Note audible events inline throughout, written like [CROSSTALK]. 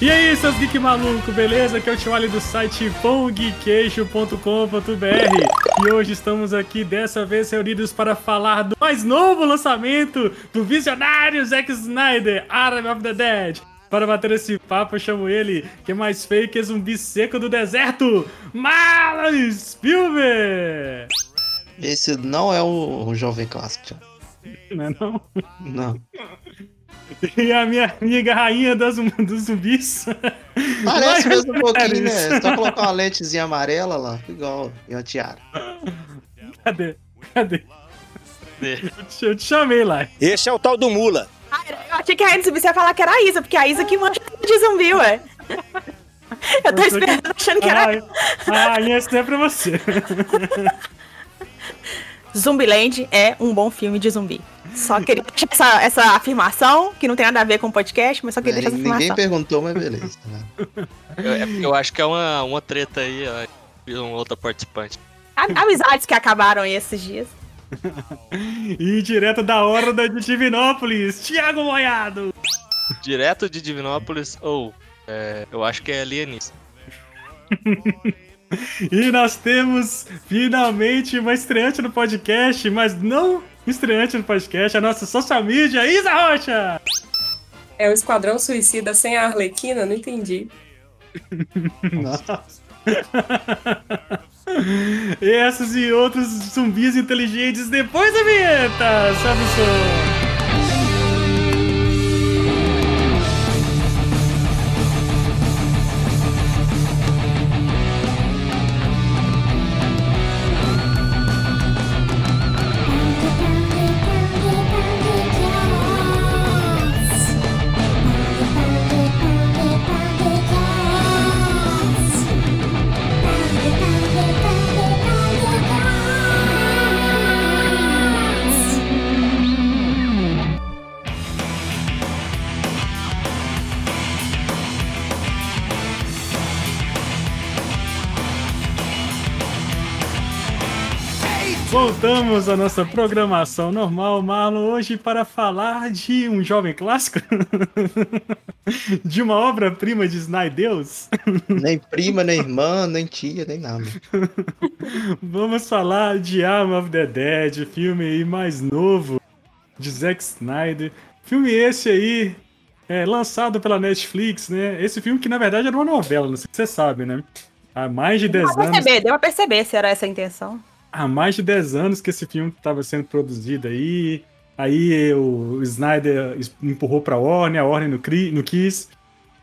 E aí, seus geek maluco, beleza? Aqui é o Tio do site pongqueixo.com.br e hoje estamos aqui dessa vez reunidos para falar do mais novo lançamento do visionário Zack Snyder, Army of the Dead. Para bater esse papo, eu chamo ele, que é mais feio que zumbi seco do deserto, Marlon Spielberg! Esse não é o, o jovem clássico. Não é não? Não. [LAUGHS] [LAUGHS] E a minha amiga rainha das, dos zumbis. Parece mesmo um pouquinho, né? Só colocar uma lentezinha amarela lá, igual e uma tiara. Cadê? Cadê? Eu te chamei lá. Esse é o tal do Mula. Ah, eu achei que a Rainha ia falar que era a Isa, porque a Isa que mancha de zumbi, ué. Eu tô esperando achando que era. A rainha é sempre você. [LAUGHS] Zumbiland é um bom filme de zumbi. Só queria deixar essa, essa afirmação, que não tem nada a ver com o podcast, mas só queria deixar essa Ninguém afirmação. perguntou, mas beleza. Né? Eu, é eu acho que é uma, uma treta aí, ó, um outro participante. Amizades que acabaram aí esses dias. [LAUGHS] E direto da horda de Divinópolis, Thiago Moiado. Direto de Divinópolis, ou é, eu acho que é alienígena. [LAUGHS] [LAUGHS] E nós temos finalmente uma estreante no podcast, mas não estreante no podcast, a nossa social media, Isa Rocha! É o Esquadrão Suicida sem a Arlequina? Não entendi. [LAUGHS] Nossa. [LAUGHS] Esses e outros zumbis inteligentes depois da vinheta! Sobe o som! Voltamos à nossa programação normal, Marlon, hoje para falar de um jovem clássico, [LAUGHS] de uma obra-prima de Snydeus. [LAUGHS] Nem prima, nem irmã, nem tia, nem nada. Vamos falar de Arm of the Dead, filme aí mais novo de Zack Snyder. Filme esse aí, é, lançado pela Netflix, né? Esse filme que na verdade era uma novela, não sei se você sabe, né? Há mais de 10 Deu pra anos. perceber, deu pra perceber se era essa a intenção. Há mais de 10 anos que esse filme estava sendo produzido aí. Aí o Snyder empurrou pra Warner, a Warner não, cri, não quis.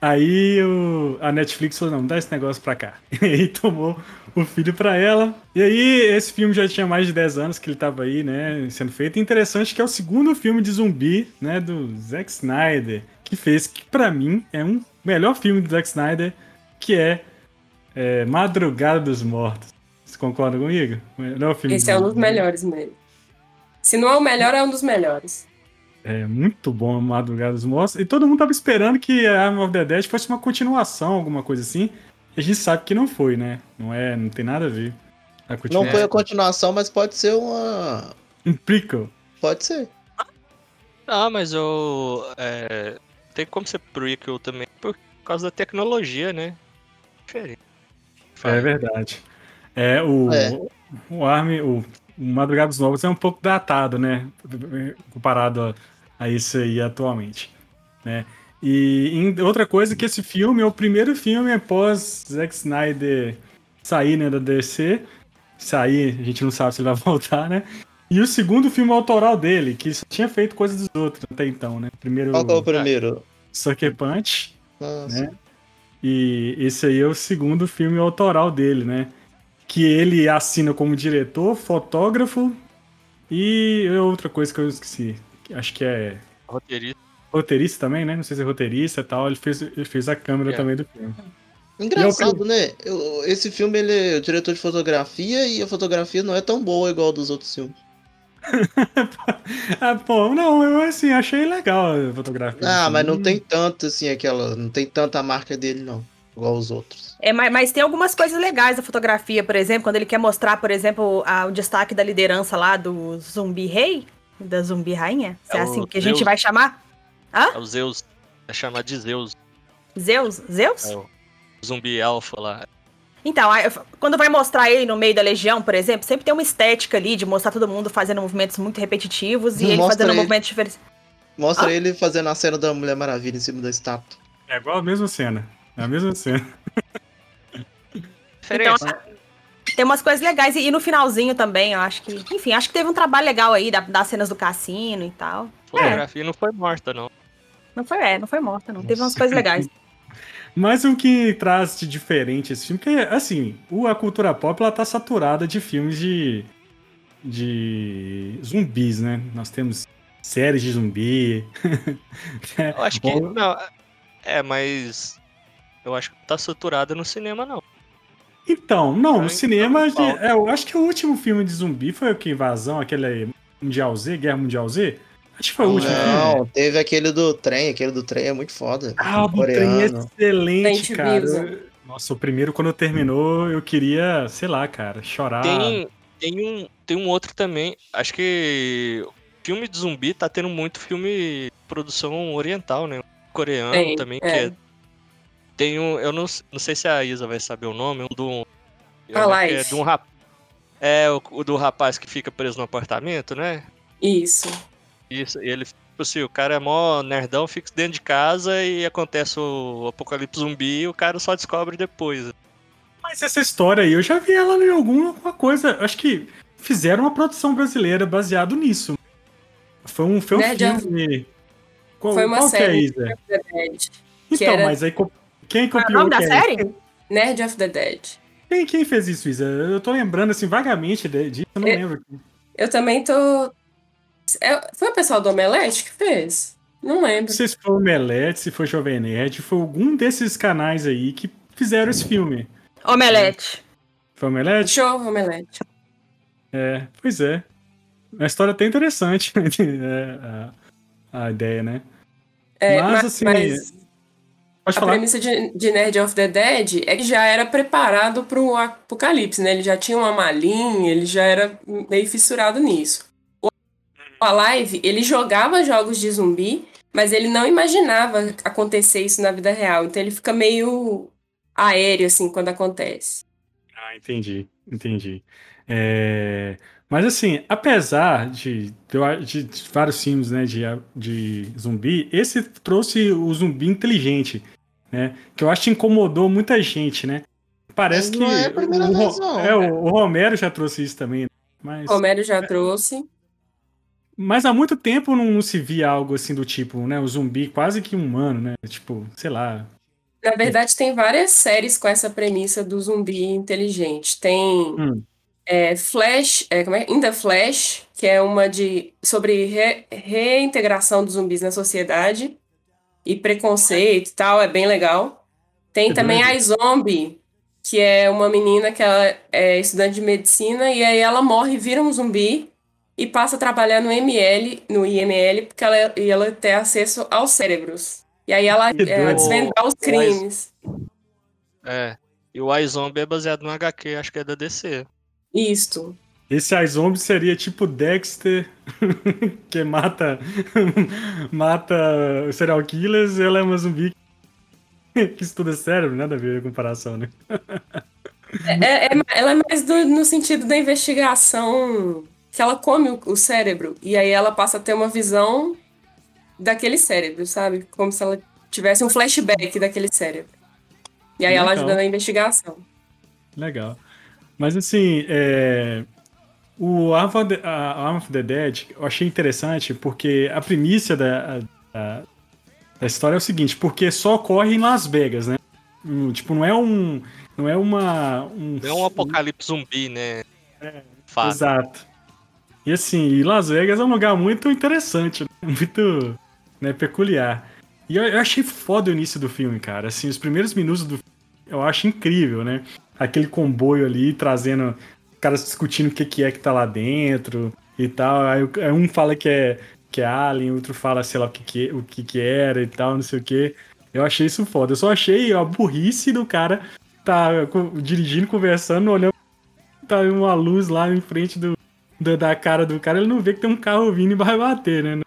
Aí o- a Netflix falou, não, dá esse negócio pra cá. [LAUGHS] E aí tomou o filho pra ela. E aí esse filme já tinha mais de 10 anos que ele tava aí, né, sendo feito. E interessante que é o segundo filme de zumbi, né, do Zack Snyder, que fez, que pra mim é um melhor filme do Zack Snyder, que é, é Madrugada dos Mortos. Você concorda comigo? Melhor filme Esse é um dos melhores mesmo. Se não é o melhor, é um dos melhores. É muito bom Madrugada dos Mortos. E todo mundo tava esperando que a Arm of the Dead fosse uma continuação, alguma coisa assim. E a gente sabe que não foi, né? Não é, não tem nada a ver. A Não foi a continuação, mas pode ser uma. Um prequel. Pode ser. Ah, mas eu. É, tem como ser prequel também por causa da tecnologia, né? Diferente. É verdade. É, o, É. o Arm, o, o Madrugada dos Mortos é um pouco datado, né? Comparado a, a isso aí atualmente. Né? E em- outra coisa que esse filme é o primeiro filme após Zack Snyder sair né, da DC. Sair, a gente não sabe se ele vai [LAUGHS] voltar, né? E o segundo filme autoral dele, que só tinha feito coisas dos outros até então, né? Primeiro Qual é o primeiro? Sucker Punch, Nossa. né? E esse aí é o segundo filme autoral dele, né? Que ele assina como diretor, fotógrafo e outra coisa que eu esqueci. Acho que é Roteirista. roteirista também, né? Não sei se é roteirista e tal. Ele fez, ele fez a câmera É. também do filme. Engraçado, né? Eu- esse filme ele é o diretor de fotografia e a fotografia não é tão boa igual a dos outros filmes. [LAUGHS] ah, pô, não, eu assim, achei legal a fotografia. Ah, mas não tem tanto assim aquela. Não tem tanta marca dele, não. Igual os outros. É, mas, mas tem algumas coisas legais da fotografia, por exemplo, quando ele quer mostrar, por exemplo, a- o destaque da liderança lá do zumbi rei, da zumbi rainha. É, É assim que a gente Zeus. vai chamar? É o Zeus. É chamado de Zeus. Zeus? Zeus? É o zumbi alfa lá. Então, aí, quando vai mostrar ele no meio da legião, por exemplo, sempre tem uma estética ali de mostrar todo mundo fazendo movimentos muito repetitivos e ele Mostra fazendo ele. movimentos diferentes. Mostra Ah. ele fazendo a cena da Mulher Maravilha em cima da estátua. É igual a mesma cena. É a mesma cena. Diferença. Tem umas coisas legais. E, e no finalzinho também, eu acho que. Enfim, acho que teve um trabalho legal aí da- das cenas do cassino e tal. A fotografia não foi morta, não. Não foi, é, não foi morta, não. Teve umas coisas legais. [LAUGHS] Mas o que traz de diferente esse filme, que assim, o- a cultura pop ela tá saturada de filmes de, de zumbis, né? Nós temos séries de zumbi. [LAUGHS] Eu acho que. Não, é, mas. Eu acho que tá saturada no cinema, não. Então, não, no Ai, cinema, então, de- é, eu acho que o último filme de zumbi foi o que? Invasão, aquele Mundial Z, Guerra Mundial Z? Acho que foi o último filme. Não, teve aquele do trem, aquele do trem é muito foda. Ah, o do trem é Coreano. excelente, cara. Visa. Nossa, o primeiro, quando terminou, eu queria, sei lá, cara, chorar. Tem, tem, um, tem um outro também. Acho que filme de zumbi tá tendo muito filme de produção oriental, né? Coreano Tem, também, que é. É. Tem um. Eu não, não sei se a Isa vai saber o nome, um do. É, de um rap, é o, o do rapaz que fica preso no apartamento, né? Isso. Isso, e ele, tipo assim, o cara é mó nerdão, fica dentro de casa e acontece o apocalipse zumbi e o cara só descobre depois. Mas essa história aí, eu já vi ela em alguma coisa. Acho que fizeram uma produção brasileira baseado nisso. Foi um, foi um of- filme. Qual, Foi uma qual que é, série. Isa? The Dead. Então, era- mas aí quem Qual é o copiou nome da série? Nerd of the Dead. Quem, quem fez isso, Isa? Eu tô lembrando assim vagamente de- disso, eu não É- lembro. Eu também tô. É- Foi o pessoal do Omelete que fez? Não Não lembro. sei se foi o Melete, se foi Jovem Nerd, foi algum desses canais aí que fizeram esse filme. Omelete. Foi o Melete? Show, Omelete. É, pois é. Uma história até interessante, [LAUGHS] é, a, a ideia, né? É, Mas, mas, assim, mas Pode a falar. premissa de, de Nerd of the Dead é que já era preparado pro apocalipse, né? Ele já tinha uma malinha, ele já era meio fissurado nisso. O Alive, ele jogava jogos de zumbi, mas ele não imaginava acontecer isso na vida real. Então ele fica meio aéreo, assim, quando acontece. Ah, entendi, entendi. É, Mas assim, apesar de, de, de vários filmes né, de, de zumbi, esse trouxe o zumbi inteligente, né? Que eu acho que incomodou muita gente, né? Parece que não é a primeira o, vez, não. é, o, o Romero já trouxe isso também, né? mas, Romero já trouxe. mas há muito tempo não, não se via algo assim do tipo, né? O zumbi quase que humano, né? Tipo, sei lá. Na verdade, tem várias séries com essa premissa do zumbi inteligente. Tem Hum. é, Flash, é, como é? In the Flash, que é uma de sobre re- reintegração dos zumbis na sociedade e preconceito e tal, é bem legal. Tem também a Zombie, que é uma menina que ela é estudante de medicina e aí ela morre vira um zumbi e passa a trabalhar no ML, no IML, porque ela, e ela tem acesso aos cérebros. E aí ela é, desvendar os crimes. É. E o iZombie é baseado no HQ, acho que é da DC. Isto. Esse iZombie seria tipo Dexter, [LAUGHS] que mata [LAUGHS] mata serial killers, e ela é uma zumbi que estuda cérebro, nada a ver a comparação, né? É, é- ela é mais do- no sentido da investigação que ela come o, o cérebro e aí ela passa a ter uma visão daquele cérebro, sabe? Como se ela tivesse um flashback daquele cérebro. E aí ela Legal. ajuda na investigação. Legal. Mas assim, é, o Arm of, the, a Arm of the Dead eu achei interessante porque a premissa da, da, da história é o seguinte, porque só ocorre em Las Vegas, né? Hum, Tipo, não é um. Não é uma. Um, Não é um apocalipse zumbi, né? Fato. Exato. E assim, e Las Vegas é um lugar muito interessante, né? [LAUGHS] muito né, peculiar. E eu, eu achei foda o início do filme, cara. Assim, os primeiros minutos do filme eu acho incrível, né? Aquele comboio ali trazendo caras discutindo o que, que é que tá lá dentro e tal. Aí, um fala que é, que é Alien, outro fala, sei lá, o que, que, o que, que era e tal, não sei o que. Eu achei isso foda. Eu só achei a burrice do cara tá dirigindo, conversando, olhando tá uma luz lá em frente do, da- da cara do cara, ele não vê que tem um carro vindo e vai bater, né?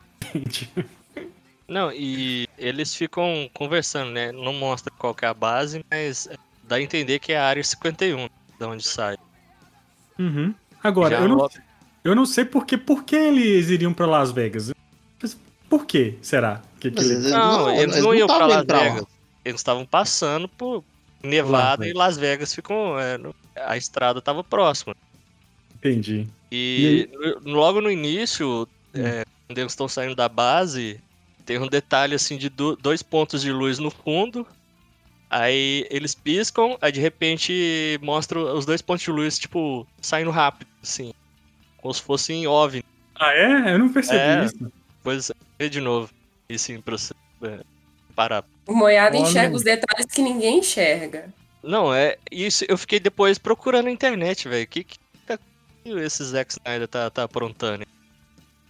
Não, e eles ficam conversando, né? Não mostra qual é a base, mas dá a entender que é a área 51, da onde sai. Uhum. Agora, Já eu não, eu não sei por que, por que eles iriam pra Las Vegas. Por que será? Que, que eles Não, eles não iam pra tavam Las pra. Vegas. Eles estavam passando por Nevada Las e Las Vegas ficam. é, a estrada tava próxima. Entendi. E, no- logo no início, é, quando eles estão saindo da base, tem um detalhe assim de do- dois pontos de luz no fundo. Aí eles piscam, aí de repente mostra os dois pontos de luz, tipo, saindo rápido, assim. Como se fossem OVNI. Ah, é? Eu não percebi É. isso. Depois vê de novo. E sim, pra você é, parar. O Moiado Olha. enxerga os detalhes que ninguém enxerga. Não, é. Isso eu fiquei depois procurando na internet, velho. O que, que, tá- que esse Zack Snyder tá, tá aprontando?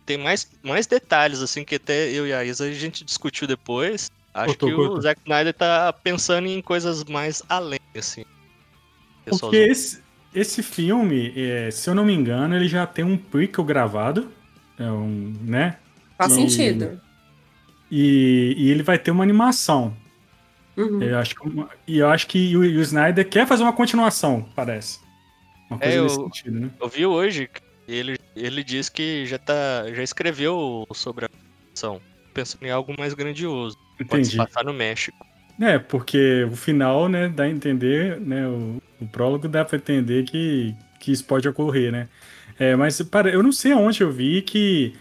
Tem mais, mais detalhes, assim, que até eu e a Isa a gente discutiu depois. Acho Cortou, que o Zack Snyder tá pensando em coisas mais além, assim. Porque esse, esse filme, é, se eu não me engano, ele já tem um prequel gravado. É um, né? Faz E- sentido. E, e ele vai ter uma animação. Uhum. Eu acho e eu acho que o, o Snyder quer fazer uma continuação, parece. Uma coisa É, nesse eu- sentido, né? Eu vi hoje, ele, ele diz que já, tá, já escreveu sobre a ação, pensando em algo mais grandioso. Pode se Entendi. passar no México. É, porque o final, né, dá a entender, né, o, o prólogo dá pra entender que, que isso pode ocorrer, né? É, mas para, eu não sei aonde eu vi que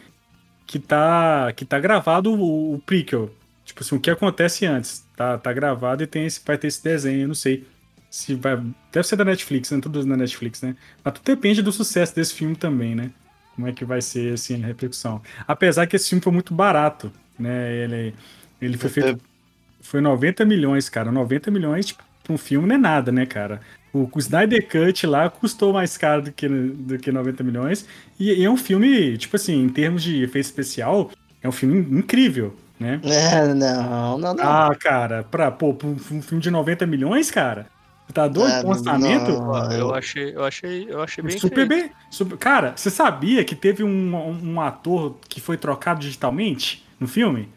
que tá que tá gravado o, o prequel. Tipo assim, o que acontece antes, tá, tá gravado e tem esse vai ter esse desenho, eu não sei se vai, deve ser da Netflix, né, tudo na Netflix, né? Mas tudo depende do sucesso desse filme também, né? Como é que vai ser assim a repercussão. Apesar que esse filme foi muito barato, né? Ele ele foi feito foi 90 milhões, cara. 90 milhões, tipo, pra um filme não é nada, né, cara? O, o Snyder Cut lá custou mais caro do que, do que 90 milhões. E, e é um filme, tipo assim, em termos de efeito especial, é um filme incrível, né? [LAUGHS] É, não, não, não. Ah, cara, pra, pô, pra um, filme de 90 milhões, cara, tá doido É, com orçamento? não. Ah, eu achei, eu achei, eu achei bem Super feito. bem. super- Cara, você sabia que teve um, um ator que foi trocado digitalmente no filme?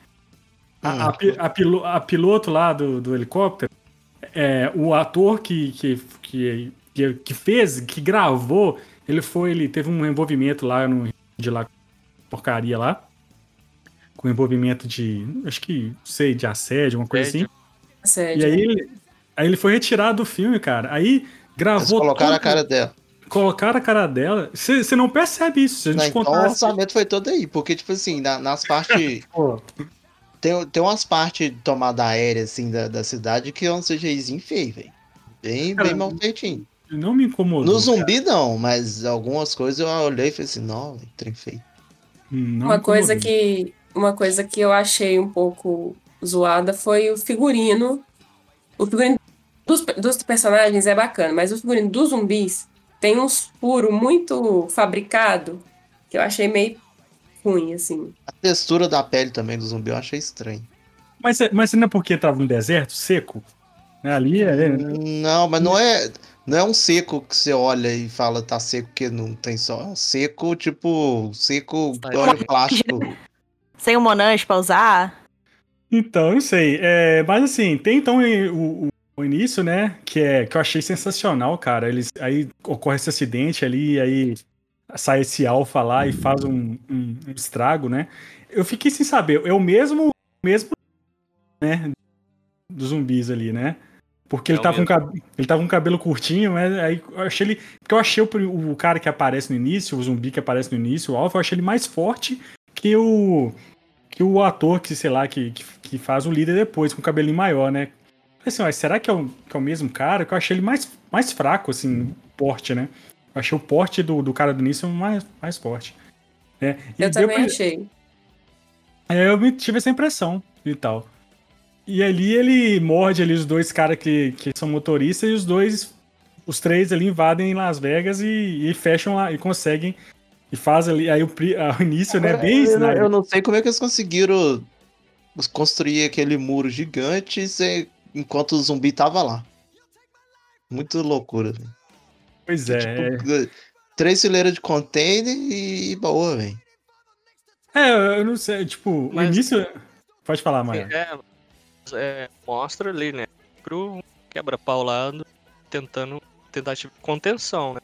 A, a, pi- a pilo- a piloto lá do, do helicóptero, é, o ator que, que, que, que, fez, que gravou, ele foi, ele teve um envolvimento lá no de lá porcaria lá, com envolvimento de, acho que, sei, de assédio, uma coisa Assédio. assim. Sério. E aí ele, aí ele foi retirado do filme, cara. Aí Eles gravou colocaram a todo- cara dela. Colocaram a cara dela. Você não percebe isso. Se a gente Não, então o contasse. orçamento foi todo aí, porque, tipo assim, na- nas partes. [LAUGHS] Tem, tem umas partes de tomada aérea, assim, da, da cidade que é um CGIzinho feio, velho. Bem, Cara, bem mal feitinho. não me incomodou. No zumbi, não, mas algumas coisas eu olhei e falei assim, não, trem feio. cara. Não Uma coisa que uma coisa que eu achei um pouco zoada foi o figurino. O figurino dos, dos personagens é bacana, mas o figurino dos zumbis tem uns furos muito fabricado que eu achei meio ruim, assim. A textura da pele também do zumbi eu achei estranho. Mas, é- mas não é porque tava no deserto, seco? Né, Ali é. Não, mas não é. Não é um seco que você olha e fala tá seco porque não tem sol. É um seco, tipo, seco óleo plástico. Sem o Monange pra usar. Então, não sei. É, mas assim, tem então o, o- o início, né? Que, é, que eu achei sensacional, cara. Eles, aí ocorre esse acidente ali, aí sai esse alfa lá e faz um, um- um estrago, né? Eu fiquei sem saber. É o mesmo, mesmo né? Dos zumbis ali, né? Porque É ele, tava com mesmo. cab- ele tava com cabelo curtinho, mas aí eu achei ele. Porque eu achei o, o cara que aparece no início, o zumbi que aparece no início, o Alpha, eu achei ele mais forte que o. Que o ator que, sei lá, que, que, que faz o líder depois, com o cabelinho maior, né? Assim, mas será que é, o, que é o mesmo cara? Que eu achei ele mais, mais fraco, assim, porte, né? Eu achei o porte do, do cara do início mais, mais forte. né? E Eu também pra- achei. é, eu tive essa impressão e tal. E ali ele morde ali os dois caras que, que são motoristas e os dois, os três ali invadem Las Vegas e, e fecham lá e conseguem e faz ali aí o, ah, o início, né, Agora, bem eu, eu não sei como é que eles conseguiram construir aquele muro gigante sem- enquanto o zumbi tava lá. Muito loucura, velho. Pois é, é. Tipo, Três fileiras de container e boa, velho. É, eu não sei, tipo, Mas- o início Pode falar, Maia. É, é, mostra ali, né? Pro quebra-pau lá tentando tentativa de contenção, né?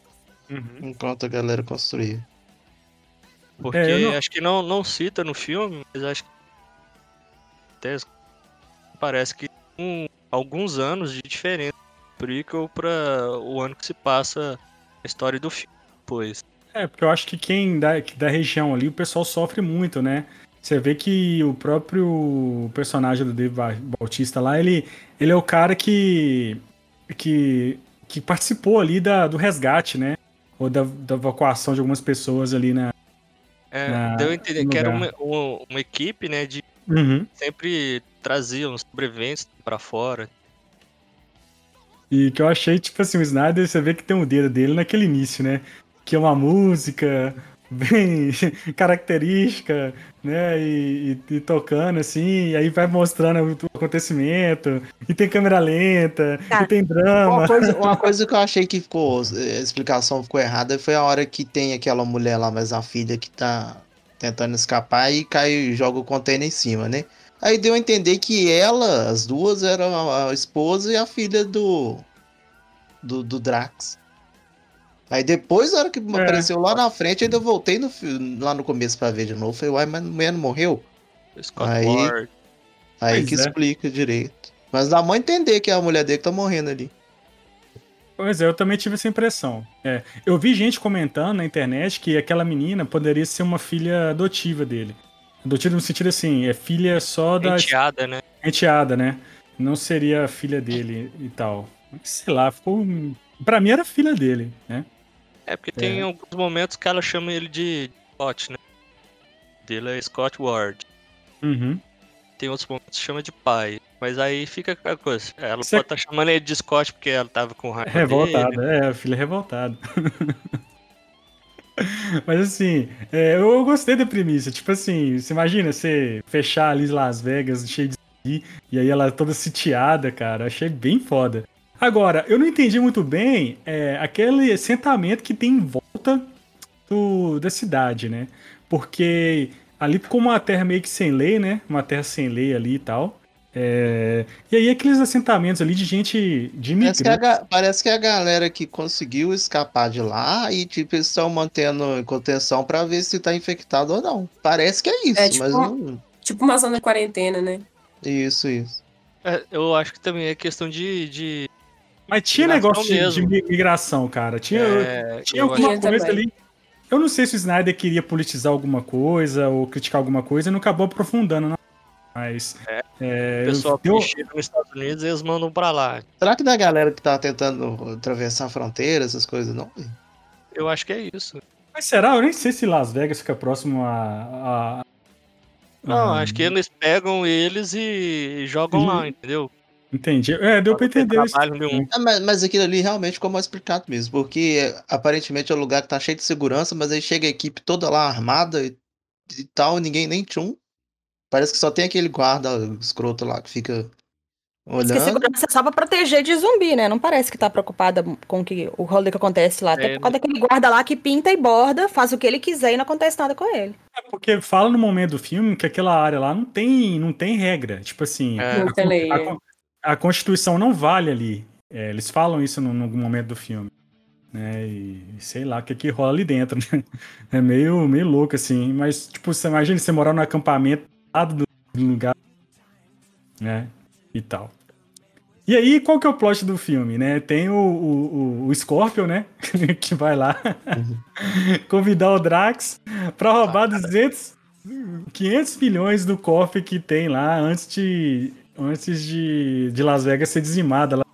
Uhum. Enquanto a galera construía. Porque É, não- acho que não, não cita no filme, mas acho que parece que um, alguns anos de diferença do prequel para o ano que se passa a história do filme. Pois. É, porque eu acho que quem da, da região ali, o pessoal sofre muito, né? Você vê que o próprio personagem do Dave Ba- Bautista lá, ele, ele é o cara que, que, que participou ali da, do resgate, né? Ou da, da evacuação de algumas pessoas ali na. É, Na- deu a entender que era uma, uma, uma equipe, né, de Uhum. sempre traziam os sobreviventes pra fora. E que eu achei, tipo assim, o Snyder, você vê que tem o dedo dele naquele início, né? Que é uma música [LAUGHS] bem [LAUGHS] característica, né? E, e- e tocando assim, e aí vai mostrando o, o acontecimento, e tem câmera lenta, Tá. e tem drama. Uma coisa, [LAUGHS] uma coisa que eu achei que ficou. A explicação ficou errada foi a hora que tem aquela mulher lá, mas a filha que tá tentando escapar e cai e joga o container em cima, né? Aí deu a entender que ela, as duas, eram a esposa e a filha do. do, do Drax. Aí depois, na hora que apareceu lá na frente, ainda voltei no, lá no começo pra ver de novo. Falei, uai, mas a mulher não morreu? O Scott Aí- Ward. Aí Pois que é. explica direito. Mas dá mãe entender que é a mulher dele que tá morrendo ali. Pois é, eu também tive essa impressão. É, eu vi gente comentando na internet que aquela menina poderia ser uma filha adotiva dele. Adotiva no sentido assim, é filha só da Enteada, né? enteada, né? Não seria filha dele e tal. Sei lá, ficou. Pra mim era filha dele, né? É porque tem alguns momentos que ela chama ele de Scott, né? Dele é Scott Ward. Uhum. Tem outros momentos que chama de pai. Mas aí fica aquela coisa. Ela Você- pode estar chamando ele de Scott porque ela tava com raiva dele. Revoltada, é, a filha revoltada. [LAUGHS] Mas assim, é, eu, gostei da premissa. Tipo assim, você imagina você fechar ali Las Vegas cheio de zumbi, e aí ela toda sitiada, cara. Achei bem foda. Agora, eu não entendi muito bem é, aquele assentamento que tem em volta do, da cidade, né? Porque ali ficou uma terra meio que sem lei, né? Uma terra sem lei ali e tal. É, E aí aqueles assentamentos ali de gente de Parece que, a, imigrante. ga- parece que a galera que conseguiu escapar de lá e, tipo, eles estão mantendo em contenção pra ver se tá infectado ou não. Parece que é isso, É, tipo, mas não. Tipo uma zona de quarentena, né? Isso, isso. É, eu acho que também é questão de. de Mas tinha Migração negócio de, de migração, cara. Tinha, é, tinha alguma coisa ali. Eu não sei se o Snyder queria politizar alguma coisa ou criticar alguma coisa e não acabou aprofundando, não. Mas. É, é, o pessoal deu- que chega nos Estados Unidos eles mandam pra lá. Será que da galera que tá tentando atravessar a fronteira, essas coisas, não? Eu acho que é isso. Mas será? Eu nem sei se Las Vegas fica próximo a. a- Não, a- acho que eles pegam eles e jogam Uhum. lá, entendeu? Entendi. É, deu pra entender isso. É, mas, mas aquilo ali realmente ficou mal explicado mesmo, porque é, aparentemente é um lugar que tá cheio de segurança, mas aí chega a equipe toda lá armada e, e tal, ninguém nem tchum. Parece que só tem aquele guarda escroto lá que fica Diz que olhando. segurança é só pra proteger de zumbi, né? Não parece que tá preocupada com que, o rolê que acontece lá. Até É, por causa daquele guarda lá que pinta e borda, faz o que ele quiser e não acontece nada com ele. É porque fala no momento do filme que aquela área lá não tem, não tem regra. Tipo assim, É. Não tem lei. a, con- a Constituição não vale ali. É, eles falam isso num, num momento do filme. Né? E sei lá o que, que rola ali dentro. Né? [LAUGHS] É meio, meio louco, assim. Mas, tipo, você imagina você morar num acampamento lado do lugar. Né? E tal. E aí, qual que é o plot do filme, né? Tem o, o, o- Scorpion, né? [LAUGHS] que vai lá [LAUGHS] convidar o Drax pra roubar 200, 500 milhões do cofre que tem lá antes de, antes de, de Las Vegas ser dizimada lá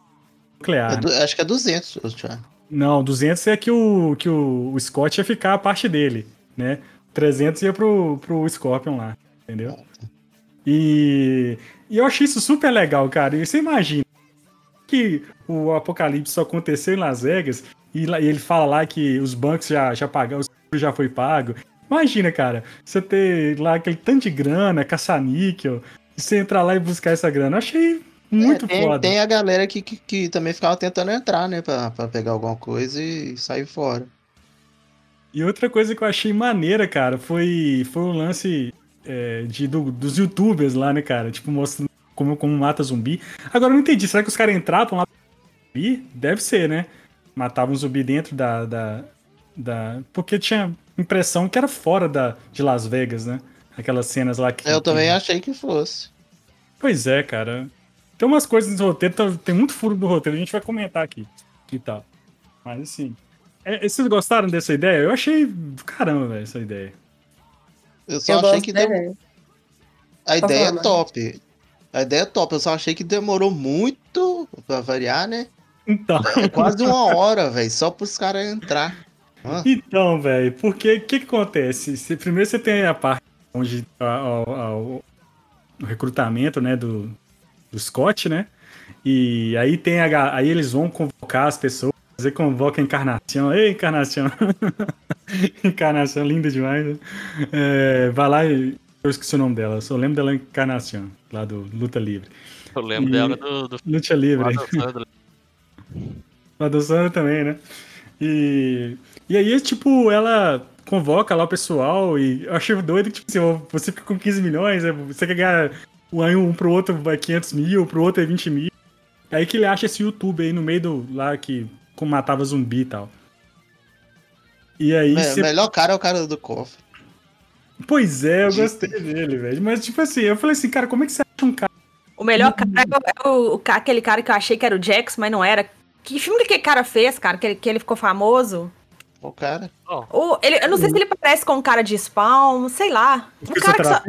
nuclear. É acho que é 200, ô, Thiago. Não, 200 é que o, que o, o Scott ia ficar a parte dele, né? 300 ia pro, pro Scorpion lá, entendeu? E, e eu achei isso super legal, cara. E você imagina que o apocalipse só aconteceu em Las Vegas e, lá- e ele fala lá que os bancos já, já pagaram, já foi pago. Imagina, cara, você ter lá aquele tanto de grana, caça-níquel, e você entrar lá e buscar essa grana. Eu achei muito É, tem, foda. tem a galera que, que, que também ficava tentando entrar, né? Pra, pra pegar alguma coisa e sair fora. E outra coisa que eu achei maneira, cara, foi, foi o lance é, de, do- dos youtubers lá, né, cara? Tipo, mostrando como, como mata zumbi. Agora eu não entendi, será que os caras entravam lá pra zumbi? Deve ser, né? Matavam um zumbi dentro da, da, da. Porque tinha impressão que era fora da, de Las Vegas, né? Aquelas cenas lá que. Eu também que- achei que fosse. Pois é, cara. Tem umas coisas no roteiro, tá- tem muito furo no roteiro, a gente vai comentar aqui e tal. Mas assim. é- vocês gostaram dessa ideia? Eu achei do caramba, velho, essa ideia. Eu só Eu achei que a ideia falar, é top. A ideia é top. Eu só achei que demorou muito pra variar, né? Então, É quase uma hora, velho, só pros caras entrar. Ah, então velho, porque o que, que acontece? Se- primeiro você tem a parte onde a- a- a- o, o recrutamento, né, do, do Scott, né? E aí tem aí eles vão convocar as pessoas, você convoca a Encarnação. Ei, Encarnação! [LAUGHS] Encarnação linda demais. né? É, vai lá e eu esqueci o nome dela, eu só lembro dela Encarnação, lá do Luta Livre. Eu lembro E- dela do, do Luta Livre. A do Sandra também, né? E, e aí, tipo, ela convoca lá o pessoal e eu achei doido que, tipo assim, você fica com 15 milhões, né? você quer ganhar um, um pro outro vai 500 mil, pro outro é 20 mil. Aí que ele acha esse YouTube aí no meio do, lá que como matava zumbi e tal. E aí, me- você- melhor cara é o cara do cofre. pois é, eu gostei dele, velho. Mas, tipo assim, eu falei assim, cara, como é que você acha um cara? O melhor cara é, o, é o- o aquele cara que eu achei que era o Jax, mas não era. Que filme que aquele cara fez, cara? Que ele, que ele ficou famoso? O cara. O, ele, eu não sei se ele parece com um cara de spawn, sei lá. Um cara que só?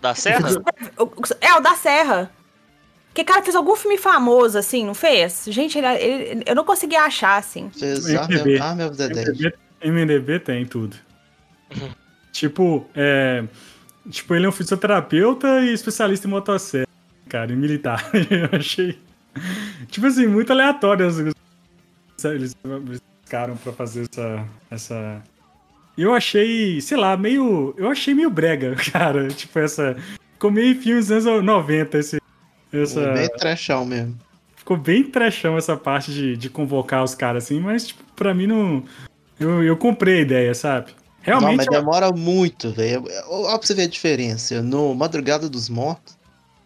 Da Serra? o- o- é, o da Serra. Que cara fez algum filme famoso, assim, não fez? Gente, ele, ele- eu não consegui achar, assim. MDB. Army of the Dead. MDB, MDB tem tudo. tipo, é, tipo, ele é um fisioterapeuta e especialista em motosserra, cara, e militar. [LAUGHS] Eu achei, tipo assim, muito aleatório. as- Eles ficaram pra fazer essa, essa... Eu achei, sei lá, meio... Eu achei meio brega, [LAUGHS] cara. Tipo, essa... Ficou meio filme dos anos 90, esse... Essa... Bem trechão mesmo. Ficou bem trechão essa parte de, de convocar os caras, assim, mas, tipo, pra mim não. Eu, eu comprei a ideia, sabe? Não, Realmente. mas eu- demora muito, velho. Olha pra você ver a diferença. No Madrugada dos Mortos,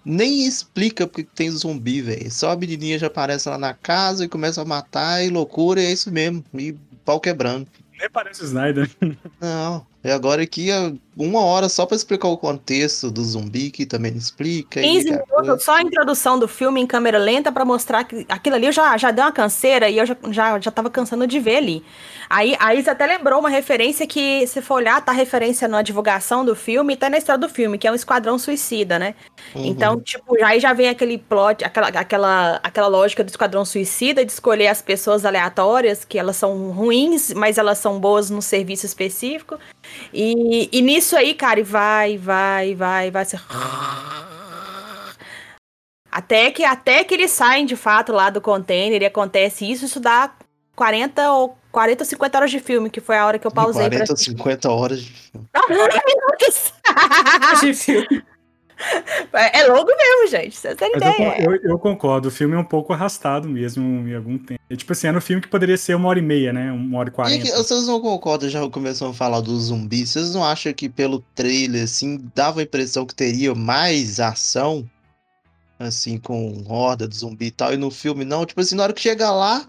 nem explica porque que tem zumbi, velho. Só a menininha já aparece lá na casa e começa a matar e loucura, e é isso mesmo. E pau quebrando. Nem parece o Snyder. Não. E agora aqui é uma hora só pra explicar o contexto do zumbi, que também explica. e 15 que a minutos, só a introdução do filme em câmera lenta pra mostrar que aquilo ali eu já, já deu uma canseira e eu já, já, já tava cansando de ver ali. Aí, aí você até lembrou uma referência que, se for olhar, tá referência na divulgação do filme e tá na história do filme, que é um Esquadrão Suicida, né? Uhum. Então, tipo, aí já vem aquele plot, aquela, aquela, aquela lógica do Esquadrão Suicida de escolher as pessoas aleatórias, que elas são ruins, mas elas são boas num serviço específico. E, e nisso aí, cara, e vai, vai, vai, vai ser. Até que, até que eles saem de fato lá do container e acontece isso, isso dá 40 ou 40 ou 50 horas de filme, que foi a hora que eu pausei 40 pra ou 50 horas de filme. [LAUGHS] minutos. de filme. [LAUGHS] É logo mesmo, gente. Vocês têm eu, ideia. con- eu, eu concordo, o filme é um pouco arrastado mesmo em algum tempo. É, Tipo assim, era um filme que poderia ser uma hora e meia, né? Uma hora e E quarenta. que- vocês não concordam, já começamos a falar do zumbi, vocês não acham que pelo trailer, assim, dava a impressão que teria mais ação? Assim, com horda de zumbi e tal, e no filme não? Tipo assim, na hora que chega lá,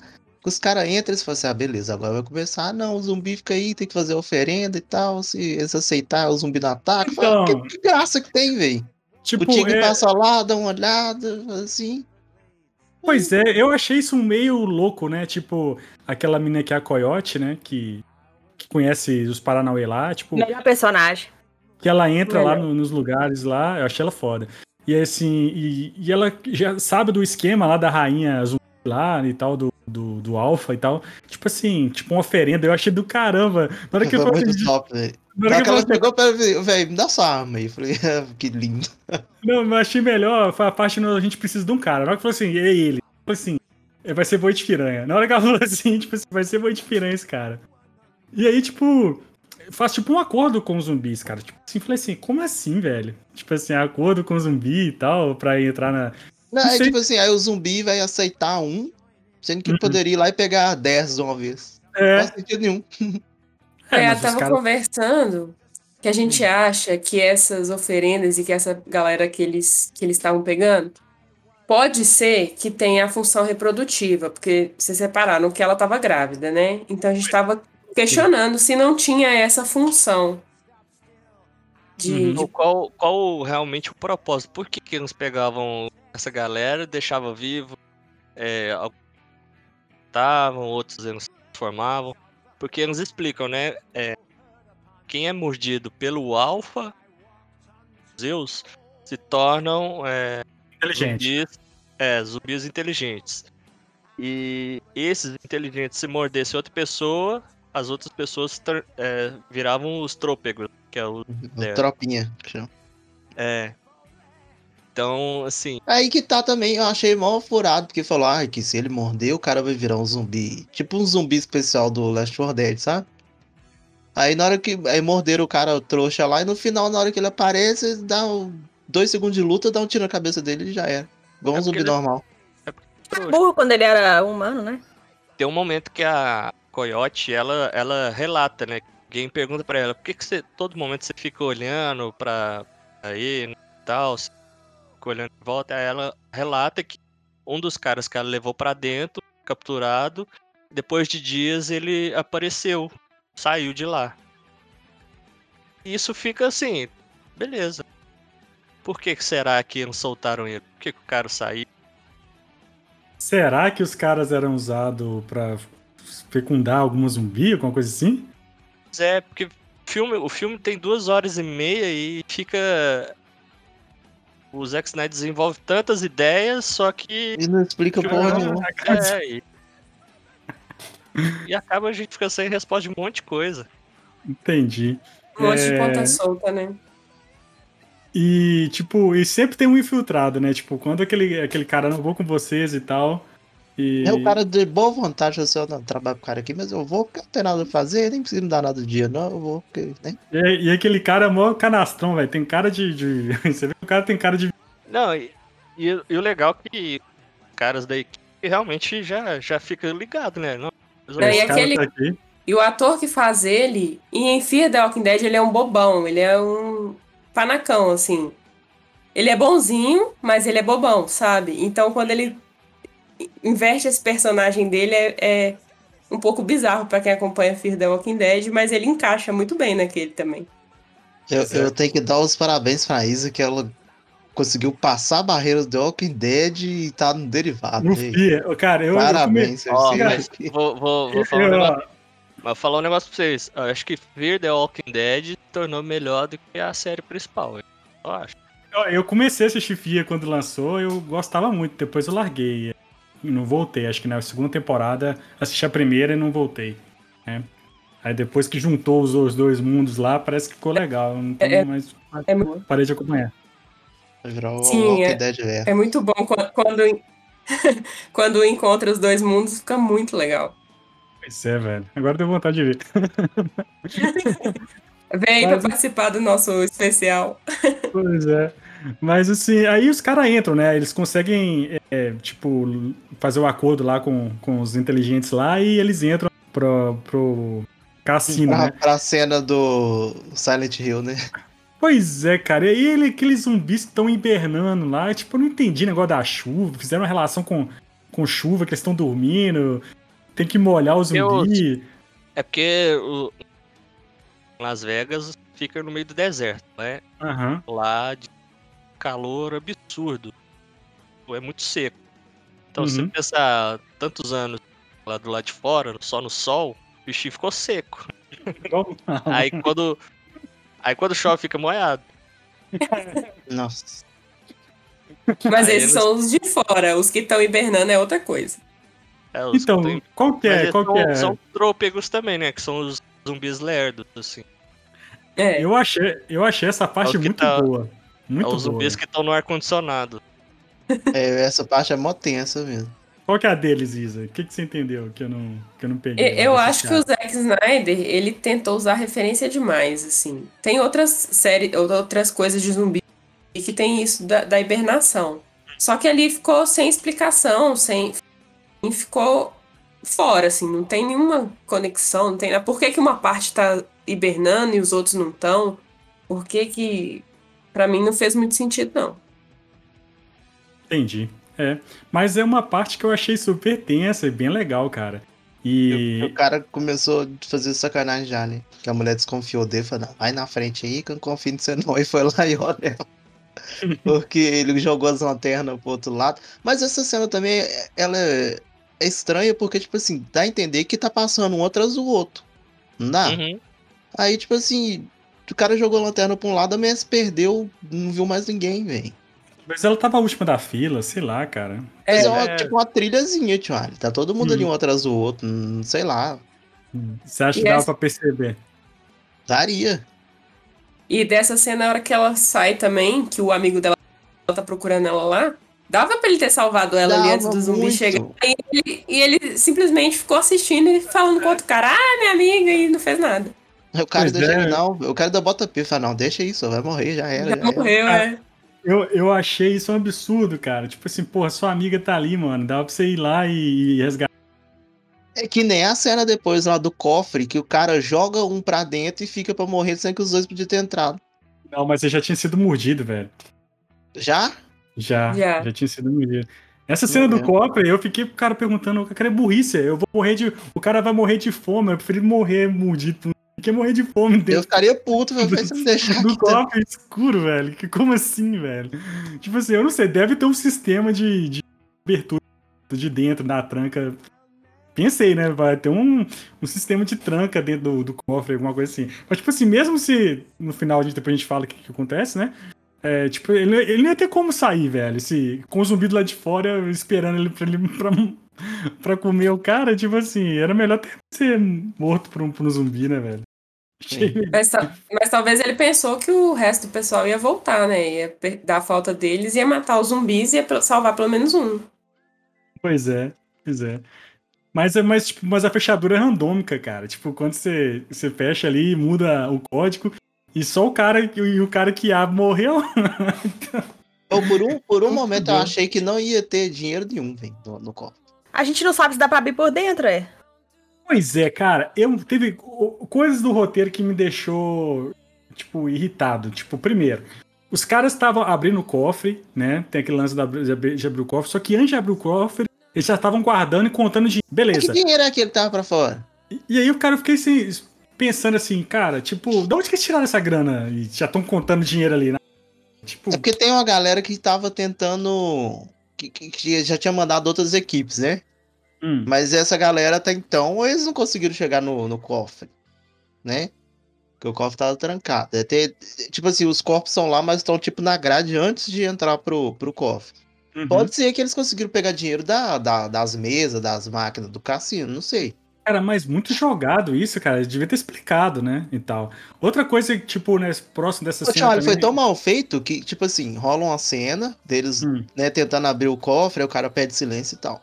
os caras entram, eles falam assim, ah, beleza, agora vai começar. Ah, não, o zumbi fica aí, tem que fazer oferenda e tal, se eles aceitar, o zumbi não ataca. Fala, Então. que, que graça que tem, velho? Tipo, o tigre é- passa lá, dá uma olhada, assim. Pois é, eu achei isso meio louco, né? Tipo, aquela menina que é a Coyote, né? Que, que conhece os Paranauê lá, tipo, Melhor personagem. que ela entra lá Melhor. no- nos lugares lá, eu achei ela foda. E assim, e, e ela já sabe do esquema lá da rainha zumbi lá e tal, do, do, do Alpha e tal. Tipo assim, tipo uma oferenda, eu achei do caramba. Na hora que eu falei, muito top, velho. na hora que ela pra mim, velho, me dá sua arma aí. Eu falei, "Ah, [LAUGHS] que lindo. não, mas achei melhor, foi a parte onde a gente precisa de um cara. Na hora que falei assim, ei, ele, eu falei assim, "É, vai ser boi de piranha. Na hora que ela [LAUGHS] falou assim, tipo assim, vai ser boi de piranha esse cara. E aí, tipo, faz tipo um acordo com os zumbis, cara. Tipo assim, falei assim, como assim, velho? Tipo assim, acordo com o zumbi e tal, pra entrar na. Não, Não é sei. tipo assim, aí o zumbi vai aceitar um, sendo que Uhum. poderia ir lá e pegar 10 de uma vez. Não É, faz sentido nenhum. [LAUGHS] é, É, eu tava caras. conversando que a gente acha que essas oferendas e que essa galera que eles que eles estavam pegando pode ser que tenha a função reprodutiva, porque se separaram que ela estava grávida, né? Então a gente estava questionando se não tinha essa função. De, Ou de- qual, qual realmente o propósito? Por que, que eles pegavam essa galera, deixavam vivo, é, alguns matavam, outros eles transformavam? Porque eles explicam, né? é, quem é mordido pelo alfa, Zeus, se tornam é, zumbis, é, zumbis inteligentes. E esses inteligentes, se mordesse outra pessoa, as outras pessoas é, viravam os trôpegos, que é o. É. Tropinha. que chama. É. Então, assim, Aí que tá também, eu achei mó furado, porque falou, ah, que se ele morder, o cara vai virar um zumbi. Tipo um zumbi especial do Last 4 Dead, sabe? Aí na hora que. Aí morderam o cara o trouxa lá, e no final, na hora que ele aparece, dá um, dois segundos de luta, dá um tiro na cabeça dele e já era. Igual um É porque zumbi ele- normal. Burro quando ele era humano, né? tem um momento que a Coyote, ela, ela relata, né? Alguém pergunta pra ela, por que, que você, todo momento você fica olhando pra aí e tal, você olhando de volta? Ela relata que um dos caras que ela levou pra dentro, capturado, depois de dias ele apareceu, saiu de lá. E isso fica assim, beleza. Por que, será que não soltaram ele? Por que, o cara saiu? Será que os caras eram usados pra fecundar alguma zumbi, alguma coisa assim? É, porque filme, o filme tem duas horas e meia e fica. O Zack Snyder desenvolve tantas ideias, só que. E não explica Filme porra nenhuma. É, e... e acaba a gente fica sem resposta de um monte de coisa. Entendi. um monte de É. ponta solta, né? E, tipo, e sempre tem um infiltrado, né? Tipo, quando aquele, aquele cara não vou com vocês e tal. E... É o cara de boa vontade, assim, eu não trabalho com o cara aqui, mas eu vou, porque eu não tenho nada a fazer, nem precisa me dar nada de dia, não, eu vou, porque, né? E, e aquele cara é mó canastrão, velho. Tem cara de, de- [LAUGHS] Você vê que o cara tem cara de. Não, e, e- e o legal é que os caras da equipe realmente já, já fica ligado, né? Não, É, e aquele- tá. E o ator que faz ele, e em Fear the Walking Dead, ele é um bobão, ele é um panacão, assim. Ele é bonzinho, mas ele é bobão, sabe? Então, quando ele inverte esse personagem dele, é, é um pouco bizarro pra quem acompanha Fear the Walking Dead, mas ele encaixa muito bem naquele também. Eu, é. eu tenho que dar os parabéns pra Isa, que ela conseguiu passar a barreira do Walking Dead e tá no derivado. No Fia. Cara, eu. Parabéns, eu Ó, [LAUGHS] vou, vou, vou eu- falar um negócio. Vou falar um negócio pra vocês. Eu acho que Fear the Walking Dead se tornou melhor do que a série principal. Eu acho. Eu comecei a assistir Fia quando lançou, eu gostava muito, depois eu larguei. E não voltei, acho que na segunda temporada assisti a primeira e não voltei. né? Aí depois que juntou os, os dois mundos lá, parece que ficou legal. Então, É- mas é muito- parei de acompanhar. Virou Sim, é-. É muito bom quando, quando, [LAUGHS] quando encontra os dois mundos, fica muito legal. Pois é, velho. Agora deu vontade de ver. [LAUGHS] Vem Mas- participar do nosso especial. Pois é. Mas assim, aí os caras entram, né? Eles conseguem, é, tipo, fazer o acordo lá com, com os inteligentes lá e eles entram pro, pro cassino, Pra, né? pra cena do Silent Hill, né? Pois é, cara. E ele, aqueles zumbis que estão hibernando lá, tipo, eu não entendi o negócio da chuva. Fizeram uma relação com, com chuva, que eles estão dormindo. Tem que molhar o zumbi. É porque o Las Vegas fica no meio do deserto, né? Aham. Lá de calor absurdo. É muito seco. Então, se você Uhum. pensar tantos anos lá do lado de fora, só no sol, o bichinho ficou seco. Aí quando. Aí quando chove fica molhado. [LAUGHS] Nossa. Mas Aí esses eles- são os de fora, os que estão hibernando é outra coisa. É, os que Então, tem- qual que é? Qual são, que é? são trôpegos também, né? Que são os zumbis lerdos, assim. É, Eu achei, eu achei essa parte É muito tá- boa. Muito é os boa. zumbis que estão no ar-condicionado. [LAUGHS] É, essa parte é mó tensa mesmo. Qual que é a deles, Isa? O que, que você entendeu que eu não, que eu não peguei? Eu lá acho que o? Zack Snyder, ele tentou usar referência demais, assim. Tem outras séries, outras coisas de zumbi que tem isso da, da hibernação. Só que ali ficou sem explicação, sem... ficou fora, assim, não tem nenhuma conexão, não tem. Por que, que uma parte tá hibernando e os outros não estão? Por que que. Pra mim não fez muito sentido, não. Entendi. É. Mas é uma parte que eu achei super tensa e bem legal, cara. E... E. O cara começou a fazer sacanagem já, né? Que a mulher desconfiou dele, falou, não, vai na frente aí que eu não confio em você não. [LAUGHS] E foi lá e olha. [LAUGHS] Porque ele jogou as lanternas pro outro lado. Mas essa cena também, ela é estranha porque, tipo assim, dá a entender que tá passando um atrás do outro. Não dá? Uhum. Aí, tipo assim, o cara jogou a lanterna pra um lado, a perdeu, não viu mais ninguém, velho. Mas ela tava a última da fila, sei lá, cara. Mas É, é, uma, é. tipo uma trilhazinha, tio. Ali. Tá todo mundo ali Hum. um atrás do outro, hum, sei lá. Você acha E que dava essa- pra perceber? Daria. E dessa cena, a hora que ela sai também, que o amigo dela tá procurando ela lá, dava pra ele ter salvado ela ali antes Dava do zumbi muito. chegar. E ele, e ele simplesmente ficou assistindo e falando com outro cara, ah, minha amiga, e não fez nada. Aí O cara Pois deixa é. ele, não, o cara da bota pia, fala, não, deixa isso, vai morrer, já era. Já já era. morreu, é. Eu, eu achei isso um absurdo, cara. Tipo assim, porra, sua amiga tá ali, mano. Dava pra você ir lá e, e resgatar. É que nem a cena depois lá do cofre, que o cara joga um pra dentro e fica pra morrer sem que os dois podiam ter entrado. Não, mas você já tinha sido mordido, velho. Já? Já, Já. já, tinha sido mordido. Essa cena do É. cofre, eu fiquei pro cara perguntando, cara, é burrice, eu vou morrer de. O cara vai morrer de fome, eu preferi morrer mordido do que morrer de fome Eu dentro ficaria puto, velho, vai me deixar do cofre escuro, velho. Que, como assim, velho? Tipo assim, eu não sei, deve ter um sistema de, de abertura de dentro da tranca. Pensei, né? Vai ter um, um sistema de tranca dentro do, do cofre, alguma coisa assim. Mas, tipo assim, mesmo se no final a gente, depois a gente fala o que, que acontece, né? É, tipo, ele, ele não ia ter como sair, velho. Se, com o zumbi lado de fora esperando ele pra, ele pra, pra comer o cara, tipo assim, era melhor ter ser morto por um, por um zumbi, né, velho? [LAUGHS] Mas, mas talvez ele pensou que o resto do pessoal ia voltar, né? Ia dar a falta deles, ia matar os zumbis e ia salvar pelo menos um. Pois é, pois é. Mas, é mais, tipo, mas a fechadura é randômica, cara. Tipo, quando você, você fecha ali, muda o código, e só o cara, e o cara que abre morreu. [LAUGHS] Eu, por um, por um momento eu achei que não ia ter dinheiro nenhum, velho, no, no cofre. A gente não sabe se dá pra abrir por dentro, é? Pois é, cara, eu teve coisas do roteiro que me deixou, tipo, irritado. Tipo, primeiro, os caras estavam abrindo o cofre, né? Tem aquele lance da- de abrir, de abrir o cofre, só que antes de abrir o cofre, eles já estavam guardando e contando de. Que Beleza. dinheiro é que ele tava pra fora? E, e aí o cara eu fiquei assim, pensando assim, cara, tipo, de onde que eles tiraram essa grana? E já estão contando dinheiro ali, né? Tipo, É porque tem uma galera que tava tentando. Que, que- que já tinha mandado outras equipes, né? Hum, Mas essa galera até então, eles não conseguiram chegar no, no cofre, né? Porque o cofre tava trancado. É ter, tipo assim, os corpos são lá, mas estão tipo na grade antes de entrar pro, pro cofre. uhum. Pode ser que eles conseguiram pegar dinheiro da, da- das mesas, das máquinas do cassino, não sei. Cara, mas muito jogado isso, cara. Devia ter explicado, né? E tal. Outra coisa, tipo, né, próximo dessa Ô, cena. Charlie, foi também- tão mal feito que, tipo assim, rola uma cena deles, Hum. né, tentando abrir o cofre, aí o cara pede silêncio e tal.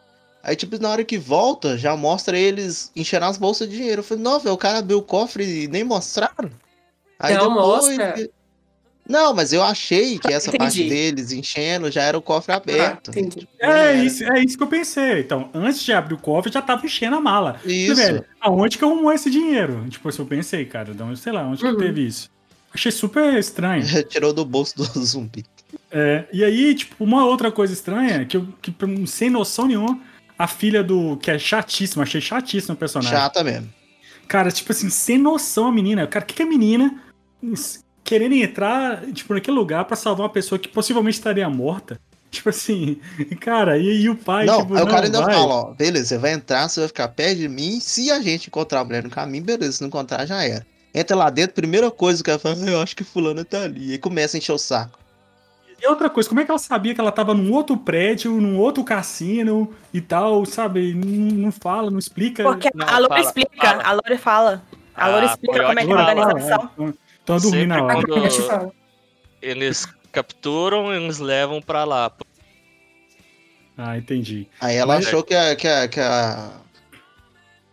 Aí, tipo, na hora que volta, já mostra eles enchendo as bolsas de dinheiro. Eu falei, não, velho, o cara abriu o cofre e nem mostraram. Aí Não, depois. mostra. Não, mas eu achei que essa [LAUGHS] Entendi. parte deles enchendo já era o cofre aberto. Ah. Não É isso, é isso que eu pensei. Então, antes de abrir o cofre, já tava enchendo a mala. Isso. Velho, aonde que arrumou esse dinheiro? Tipo, assim, eu pensei, cara, então, sei lá, onde Uhum. que teve isso? Achei super estranho. [LAUGHS] Tirou do bolso do [LAUGHS] zumbi. É, e aí, tipo, uma outra coisa estranha, que eu, que, sem noção nenhuma, a filha do. que é chatíssima, achei chatíssimo o personagem. Chata mesmo. Cara, tipo assim, sem noção a menina. Cara, o que, que a menina querendo entrar, tipo, naquele lugar pra salvar uma pessoa que possivelmente estaria morta? Tipo assim, [LAUGHS] cara, e, e o pai, não, tipo, aí o cara ainda vai. fala, ó, beleza, você vai entrar, você vai ficar perto de mim, se a gente encontrar a mulher no caminho, beleza, se não encontrar, já era. Entra lá dentro, primeira coisa que ela fala, eu acho que fulano tá ali. E começa a encher o saco. E outra coisa, como é que ela sabia que ela tava num outro prédio, num outro cassino e tal, sabe? Não, não fala, não explica. Porque Não, a Lore fala, explica, fala. a Lore fala. A Lore Ah, explica como é que é a organização. Então, então eu dormi na hora. quando-. [LAUGHS] Eles capturam e eles levam pra lá. Ah, entendi. Aí ela Mas- achou que a, que, a, que, a,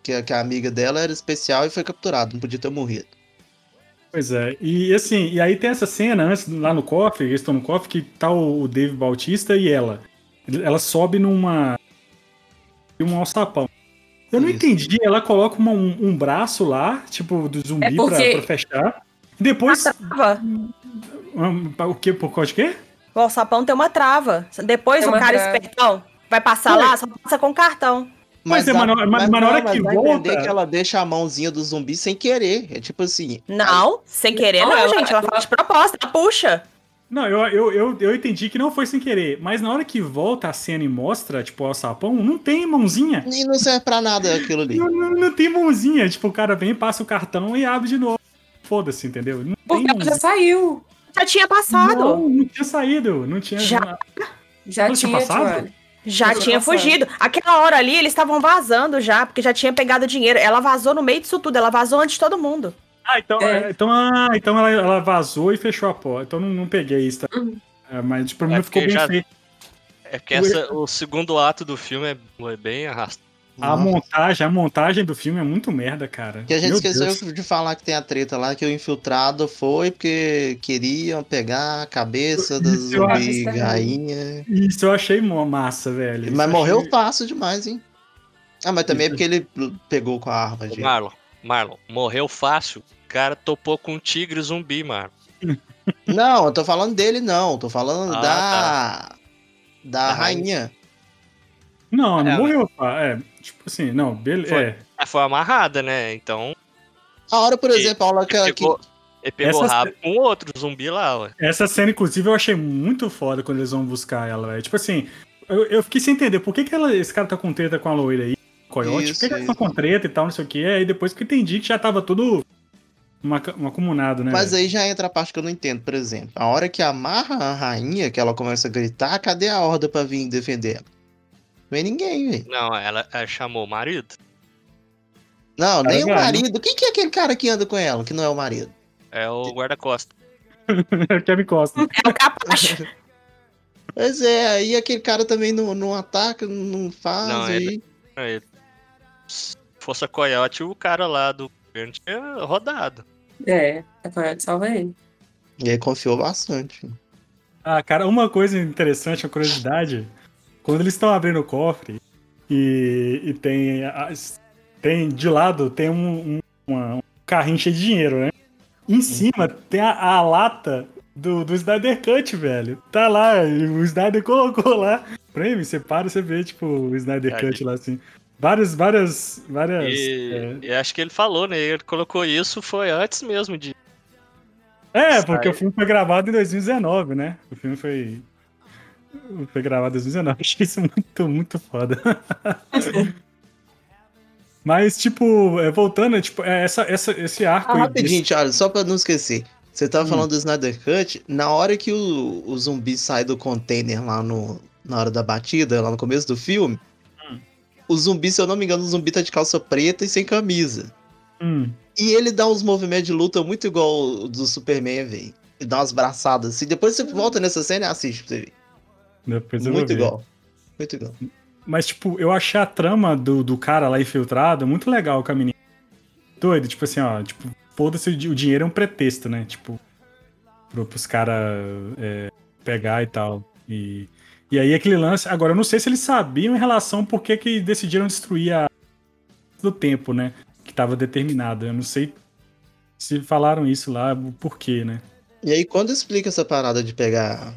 que, a, que a amiga dela era especial e foi capturada, não podia ter morrido. Pois é. E assim, e aí tem essa cena antes, lá no cofre, eles estão no cofre, que tá o Dave Bautista e ela. Ela sobe numa. um alçapão. Eu não Isso. entendi, ela coloca uma- um, um braço lá, tipo, do zumbi É porque- pra, pra fechar. Depois. Trava. Hum, O que? Por causa de quê? O alçapão tem uma trava. Depois Tem o cara trava. espertão vai passar Ué. lá, só passa com cartão. Pois é, dá- mas na- mas- mas na hora não, que volta- entender que ela deixa a mãozinha do zumbi sem querer. É tipo assim. Não, sem querer Não, não, ela- gente. Ela ela- faz de proposta, ela puxa. Não, eu, eu, eu, eu entendi que não foi sem querer. Mas na hora que volta a cena e mostra, tipo, o alçapão, não tem mãozinha. E não serve pra nada aquilo ali. Não, não, não tem mãozinha. Tipo, o cara vem, passa o cartão e abre de novo. Foda-se, entendeu? Não tem Porque ela já saiu. Já tinha passado. Não, não tinha saído. Não tinha. Já. Já Não tinha tinha, passado? Já tinha fugido. Aquela hora ali, eles estavam vazando já, porque já tinha pegado dinheiro. Ela vazou no meio disso tudo, ela vazou antes de todo mundo. Ah, então, É. então, ah, então ela, ela vazou e fechou a porta. Então não, não peguei isso. Tá? Uhum. É, mas tipo, pra mim É ficou bem já- feito. É que essa, o segundo ato do filme é, é bem arrastado. A montagem, a montagem do filme é muito merda, cara. Que a gente Meu esqueceu Deus. de falar que tem a treta lá, que o infiltrado foi porque queriam pegar a cabeça da Isso eu zumbi rainha. Isso eu achei massa, velho. Isso Mas eu morreu achei- fácil demais, hein? Ah, mas também é porque ele pegou com a arma. Marlon, Marlon, morreu fácil. O cara topou com um tigre zumbi, Marlon. [LAUGHS] Não, eu tô falando dele, não. Tô falando Ah, da. Da Da rainha. Não, não É, morreu, pá. É, tipo assim, não, beleza. Foi. É. Ah, foi amarrada, né? Então, A hora, por E- exemplo, a hora que, ele que- pegou, ele pegou Essa- rabo com outro zumbi lá, ué. Essa cena, inclusive, eu achei muito foda quando eles vão buscar ela, velho. Tipo assim, eu, eu fiquei sem entender por que, que ela- esse cara tá com treta com a loira aí, coiote, por que, que eles estão com treta e tal, não sei o que. Aí depois que eu entendi que já tava tudo uma, um acumulado, né? Mas aí já entra a parte que eu não entendo, por exemplo. A hora que amarra a rainha, que ela começa a gritar, cadê a horda pra vir defender ela? Não é ninguém, velho. Não, ela, ela chamou o marido. Não, nem o Cara, marido. Quem que é aquele cara que anda com ela, que não é o marido? É o guarda-costa. Kevin Costa. [LAUGHS] É o capaz. [LAUGHS] Pois é, aí aquele cara também não, não ataca, não faz. Não, aí... ele- Aí, Se fosse a Coyote, o cara lá do governo tinha rodado. É, a Coyote salva ele. E aí confiou bastante. Ah, cara, uma coisa interessante, uma curiosidade. Quando eles estão abrindo o cofre e, e tem, tem de lado tem um, um- uma- um carrinho cheio de dinheiro, né? Em cima tem a, a lata do, do Snyder Cut, velho. Tá lá, e o Snyder colocou lá. Prêmio, você para, você vê, tipo, o Snyder Aí. Cut lá assim. Várias, várias, várias. E, é. e acho que ele falou, né? Ele colocou isso foi antes mesmo de. É, porque Sai. o filme foi gravado em 2019, né? O filme foi. Foi gravado em 2019. [LAUGHS] Achei isso muito, muito foda. [LAUGHS] Mas, tipo, é, voltando, tipo, é, essa, essa, esse arco. Ah, aí rapidinho, Thiago, só pra não esquecer. Você tava Hum. falando do Snyder Cut, na hora que o, o zumbi sai do container lá no, na hora da batida, lá no começo do filme, Hum. o zumbi, se eu não me engano, o zumbi tá de calça preta e sem camisa. Hum, E ele dá uns movimentos de luta muito igual o do Superman, velho. Ele dá umas braçadas assim. Depois você volta nessa cena e assiste pra você ver. Depois eu vou Muito ver. igual. Muito igual. Mas, tipo, eu achei a trama do, do cara lá infiltrado muito legal com a menina. Doido, tipo assim, ó, tipo, foda-se, o dinheiro é um pretexto, né? Tipo, pro, pros caras é, pegar e tal. E, e aí aquele lance. Agora, eu não sei se eles sabiam em relação por que que decidiram destruir a do tempo, né? Que tava determinado. Eu não sei se falaram isso lá, o porquê, né? E aí, quando explica essa parada de pegar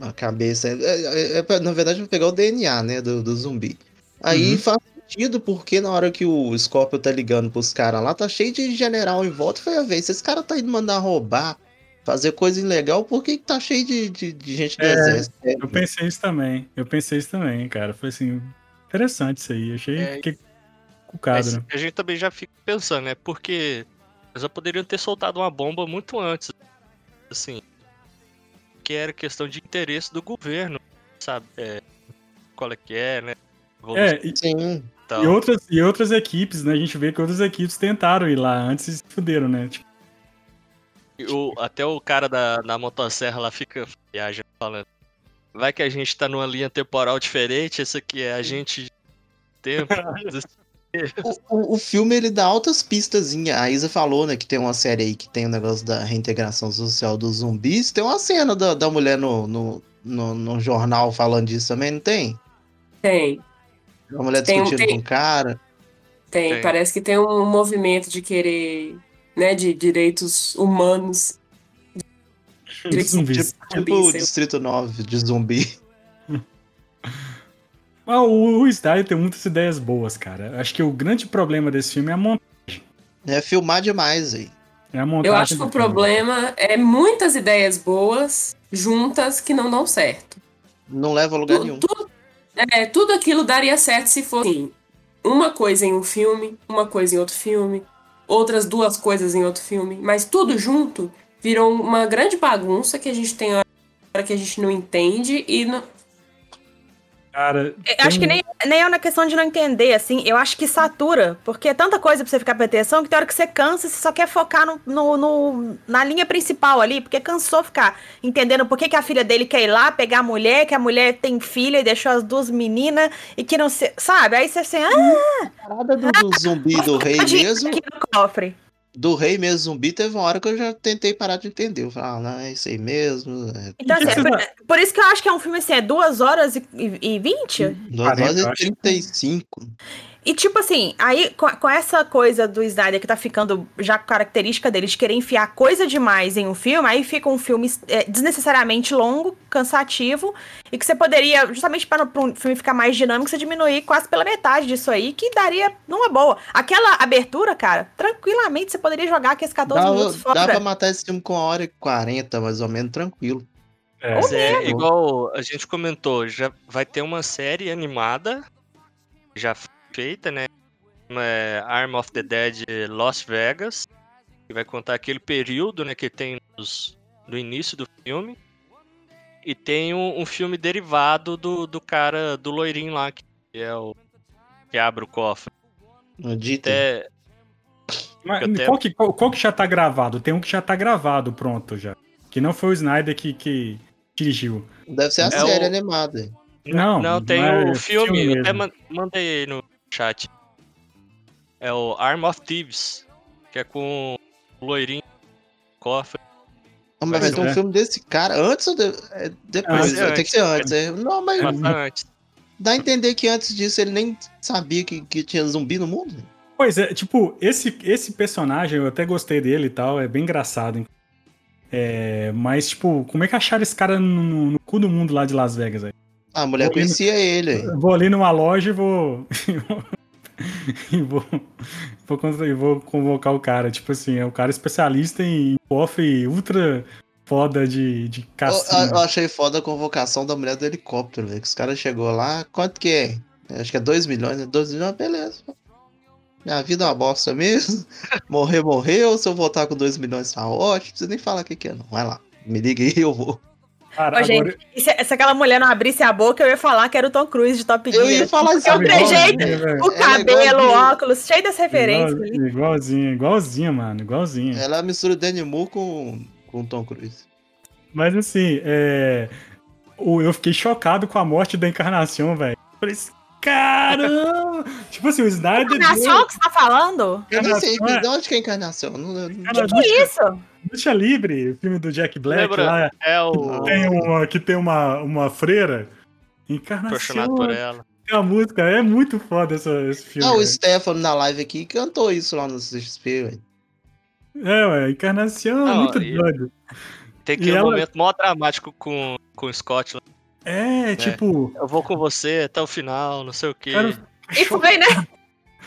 a cabeça, é, é- é pra- na verdade, pegar o DNA, né, do, do zumbi. Aí Uhum. faz sentido, porque na hora que o Scorpio tá ligando pros caras lá, tá cheio de general em volta. Foi a vez, se esse cara tá indo mandar roubar, fazer coisa ilegal, por que, que tá cheio de, de, de gente do É, exército? Eu pensei isso também. Eu pensei isso também, cara. Foi assim, interessante isso aí. Achei É, fiquei cucado, né? a gente também já fica pensando, né? Porque eles já poderiam ter soltado uma bomba muito antes. Assim. Que era questão de interesse do governo, sabe? É, qual é que é, né? É, e, Sim. Então, e outras, e outras equipes, né? A gente vê que outras equipes tentaram ir lá antes e se fuderam, né? Tipo, o- até o cara da, da motosserra lá fica viajando falando. Vai que a gente tá numa linha temporal diferente, esse aqui é a gente de tempo. [LAUGHS] [LAUGHS] O, o, o filme ele dá altas pistas. A Isa falou, né, que tem uma série aí que tem o negócio da reintegração social dos zumbis. Tem uma cena da, da mulher no, no, no, no jornal falando disso também, não tem? Tem, A mulher Tem um- discutindo tem. com o cara. tem. Tem. Parece que tem um movimento de querer né, de direitos humanos. Zumbis. Tipo, zumbis, tipo. Distrito 9 de zumbi. Ah, o, Snyder tem muitas ideias boas, cara. Acho que o grande problema desse filme é a, mon É filmar demais aí. é a montagem. Eu acho que o filme. problema é muitas ideias boas juntas que não dão certo. Não leva a lugar Tu- nenhum. tudo, é, tudo aquilo daria certo se fosse assim, uma coisa em um filme, uma coisa em outro filme, outras duas coisas em outro filme, mas tudo junto virou uma grande bagunça que a gente tem hora que a gente não entende e não, Cara, Eu tem Acho que nem, nem é uma questão de não entender, assim. Eu acho que satura, porque é tanta coisa pra você ficar prestando atenção que tem hora que você cansa e você só quer focar no, no- no- na linha principal ali, porque cansou ficar entendendo por que, que a filha dele quer ir lá pegar a mulher, que a mulher tem filha e deixou as duas meninas e que não se. Sabe? Aí você assim, ah, A parada do, do zumbi do [LAUGHS] rei mesmo. aqui no cofre. Do rei mesmo zumbi, teve uma hora que eu já tentei parar de entender. Eu falei, ah, não, é isso aí mesmo. É Então, assim, é por, por isso que eu acho que é um filme assim, é duas horas e, e, e 20? 2 40, horas e acho que- 35. E tipo assim, aí com, com essa coisa do Snyder que tá ficando já característica dele de querer enfiar coisa demais em um filme, aí fica um filme é, desnecessariamente longo, cansativo, e que você poderia, justamente para um filme ficar mais dinâmico, você diminuir quase pela metade disso aí, que daria numa boa. Aquela abertura, cara, tranquilamente você poderia jogar aqueles 14 Dá, minutos dá pra fora. matar esse filme com uma hora e 40, mais ou menos, tranquilo. é, Mas é igual a gente comentou, já vai ter uma série animada já feita, né? É Arm of the Dead Las Vegas, que vai contar aquele período, né, que tem nos, no início do filme. E tem um, um filme derivado do, do cara, do loirinho lá, que é o que abre o cofre. No Dieter. Até, Mas tenho- qual, que, qual, qual que já tá gravado? Tem um que já tá gravado, pronto já. Que não foi o Snyder que, que dirigiu. Deve ser a É série o- animada. Não, Não, tem não é o filme, filme eu até mandei no chat. É o Arm of Thieves, que é com o loirinho, cofre. Ah, mas vai ter um é. filme desse cara antes ou de- é, depois? Antes, ter que ser antes. é. Não, mas Bastante. dá a entender que antes disso ele nem sabia que, que tinha zumbi no mundo. Pois é, tipo, esse, esse personagem, eu até gostei dele e tal, é bem engraçado. hein? É, mas, tipo, como é que acharam esse cara no, no- no cu do mundo lá de Las Vegas? Aí? A mulher Vou conhecia ele. Eu vou ali numa loja e vou. [LAUGHS] e vou, vou, e vou convocar o cara. Tipo assim, é o cara especialista em cofre ultra foda de, de Eu, cassino. eu achei foda a convocação da mulher do helicóptero, velho. Que os caras chegou lá, quanto que é? Acho que é 2 milhões, né? 2 milhões, beleza. Minha vida é uma bosta mesmo. [LAUGHS] Morrer, morreu. Se eu voltar com 2 milhões, tá ótimo. Não precisa nem falar o que, que é, não. Vai lá. Me liga aí, eu vou. Cara, Ô, gente, E se, se aquela mulher não abrisse a boca, eu ia falar que era o Tom Cruise de Top Gear. Eu ia falar isso É o agora. trejeito, velho. o é cabelo, o óculos, cheio das referências. Igual- Igualzinho, igualzinho, mano, igualzinho. Ela é a mistura Danny Moore com, com Tom Cruise. Mas assim, é. o- Eu fiquei chocado com a morte da encarnação, velho. Falei assim, caramba! Tipo assim, o Snyder. Encarnação que você tá falando? Eu nem sei, é- de onde que é encarnação? Não, não- Cara, Que deixa, isso? deixa livre, o filme do Jack Black Lembra? lá. É o Tem uma, que tem uma, uma freira. Encarnação. apaixonado por ela. Tem a música, é muito foda essa, esse filme. Ah, o velho. Stefano na live aqui cantou isso lá no CXP, velho. É, ué, encarnação é Não, muito e- doido. Tem que E um ela- momento mó dramático com, com o Scott. lá. É, tipo. Eu vou com você até o final, não sei o quê. Cara, E foi, né?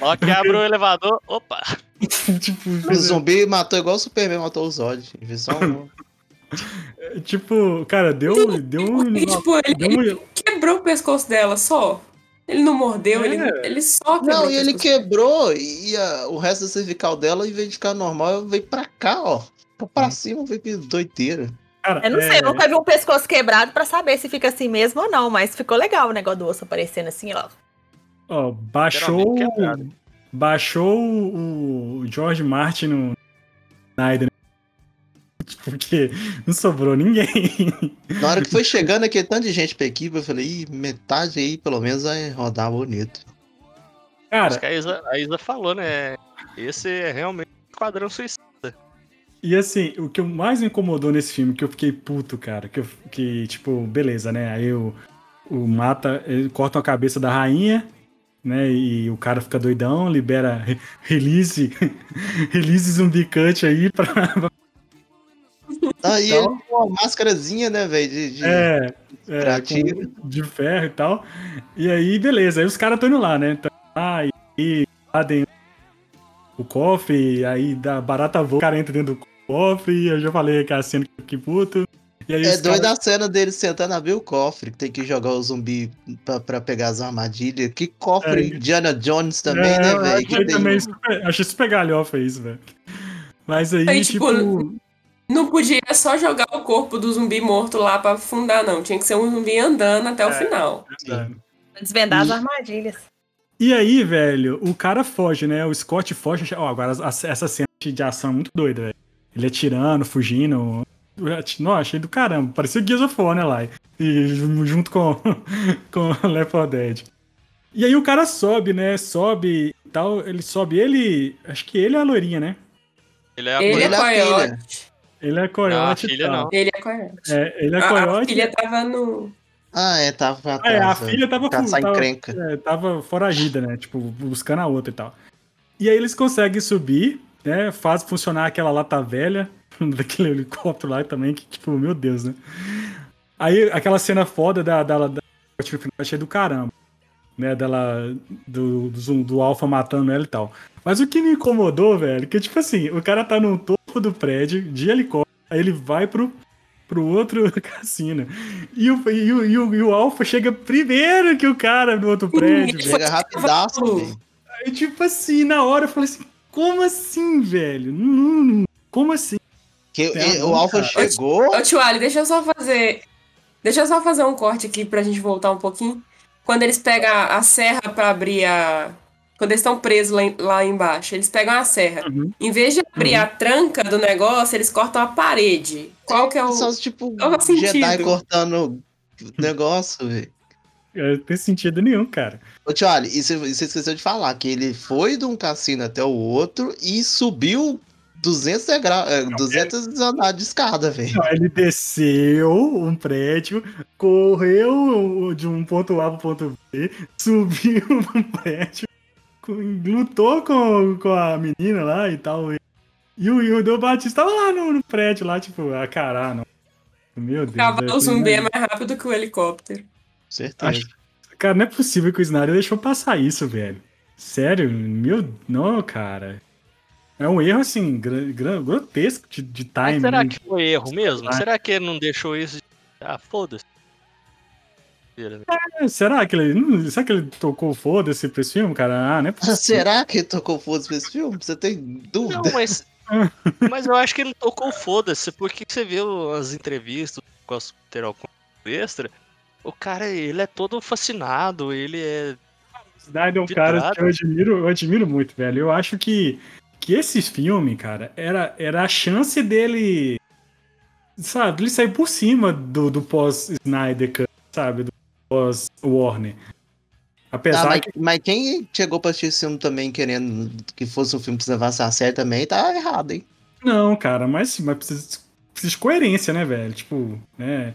Ó, que abre o elevador. Opa! [LAUGHS] tipo, O zumbi matou igual o Superman matou os Zod. Versão [LAUGHS] tipo, cara, deu, deu um. E, tipo, ele, deu um- quebrou o pescoço dela só. Ele não mordeu, É. ele, ele só quebrou Não, o e ele quebrou e a- o resto da cervical dela, em vez de ficar normal, veio pra cá, ó. Pra, pra cima, veio que doideira. Cara, Eu não é, sei, eu nunca vi um pescoço quebrado pra saber se fica assim mesmo ou não, mas ficou legal o negócio do osso aparecendo assim, ó. Ó, baixou. Quebrado. Baixou o George Martin no Snyder. Porque não sobrou ninguém. Na hora que foi chegando aquele tanto de gente pra equipe, eu falei, Ih, metade aí pelo menos vai rodar bonito. Acho Cara, que a Isa, a Isa falou, né? Esse é realmente o Esquadrão Suicida. e assim, o que mais me incomodou nesse filme, que eu fiquei puto, cara, que, eu, que tipo, beleza, né? Aí o, o mata, ele corta a cabeça da rainha né? E o cara fica doidão, libera re- release, [LAUGHS] release zumbi cut aí pra. Aí Então- ele com uma máscarazinha, né, velho? De, de- É, é, com- de ferro e tal. E aí, beleza. Aí os caras estão indo lá, né? Tão lá e, e invadem o cofre, aí dá barata voa, o cara entra dentro do cofre, e eu já falei que a cena que puto. E aí É os doido caras- a cena dele sentando a abrir o cofre, que tem que jogar o zumbi pra, pra pegar as armadilhas. Que cofre É. Diana Jones também, É, né, velho? Achei tem- também super, achei super galhofa isso, velho. Mas aí, Aí, tipo. tipo, Não podia só jogar o corpo do zumbi morto lá pra afundar, não. Tinha que ser um zumbi andando até o É. final. Desvendar as armadilhas. E aí, velho, o cara foge, né? O Scott foge. Ó, agora as- essa cena de ação é muito doida, velho. Ele atirando, fugindo. Não, achei do caramba. Parecia o Gears of War, né, lá. E junto com, [LAUGHS] com [LAUGHS] Left 4 Dead. E aí o cara sobe, né? Sobe e tal. Ele sobe, ele. Acho que ele é a loirinha, né? Ele é a Ele é é a coiote. Ele é Não, a coiote e filha não. Ele é coiote. É, ele é A- a, coiote. filha tava no. Ah, é, tava pra É, trás. a velho. filha tava, tava, encrenca. é, tava foragida, né? Tipo, buscando a outra e tal. E aí eles conseguem subir, né? Faz funcionar aquela lata velha [LAUGHS] daquele helicóptero lá também, que, tipo, meu Deus, né? Aí aquela cena foda da, da, da achei do caramba. Né, dela, do, do, do Alpha matando ela e tal. Mas o que me incomodou, velho, que tipo assim, o cara tá no topo do prédio, de helicóptero, aí ele vai pro, pro outro [LAUGHS] cassino. E o, e, o, e, o, e o Alpha chega primeiro que o cara no outro prédio, Ele velho. Chega rapidaço. Aí, tipo assim, na hora eu falei assim, como assim, velho? Como assim? Que o Alpha cara. chegou. Ô, tio Ali, deixa eu só fazer. Deixa eu só fazer um corte aqui pra gente voltar um pouquinho. Quando eles pegam a, serra pra abrir a. Quando eles estão presos lá, em- lá embaixo, eles pegam a serra. Uhum. Em vez de abrir a tranca do negócio, eles cortam a parede. Qual que é o. São tipo Qual é o Jedi sentido? cortando [LAUGHS] negócio, velho. É, Não tem sentido nenhum, cara. Ô, tio Ali, e você esqueceu de falar que ele foi de um cassino até o outro e subiu 200 degraus, é, 200 andares de escada, velho. Não, ele desceu um prédio, correu de um ponto A pro ponto B, subiu [LAUGHS] um prédio, lutou com, com a menina lá e tal. E, e o, e o Del Batista tava lá no, no prédio, lá, tipo, a caralho, não. Meu Deus. cavalo velho, zumbi é não- mais rápido que o helicóptero. Certeza. Acho- Cara, não é possível que o Snyder deixou passar isso, velho. Sério, meu. Não, cara. É um erro, assim, grotesco de, de Mas timing. será né? que foi erro mesmo? Ah. Será que ele não deixou isso? de- Ah, foda-se. Né? É, Será que ele. não- Será que ele tocou foda-se pra esse filme, cara? Ah, não é possível. [LAUGHS] Será que tocou foda pra esse filme? Você tem dúvida? Não, mas. [LAUGHS] mas eu acho que ele não tocou foda-se, porque você viu as entrevistas com as Terol extra. O cara, ele é todo fascinado, ele é. Snyder é um cara que eu admiro, eu admiro muito, velho. Eu acho que, que esse filme, cara, era, era a chance dele. Sabe, ele sair por cima do, do pós-Snyder Cut, sabe? Do pós-Warner. Apesar Ah, mas, que. mas quem chegou pra assistir esse filme também querendo que fosse um filme que levasse a sério também, tá errado, hein? Não, cara, mas, mas precisa, precisa de coerência, né, velho? Tipo, né?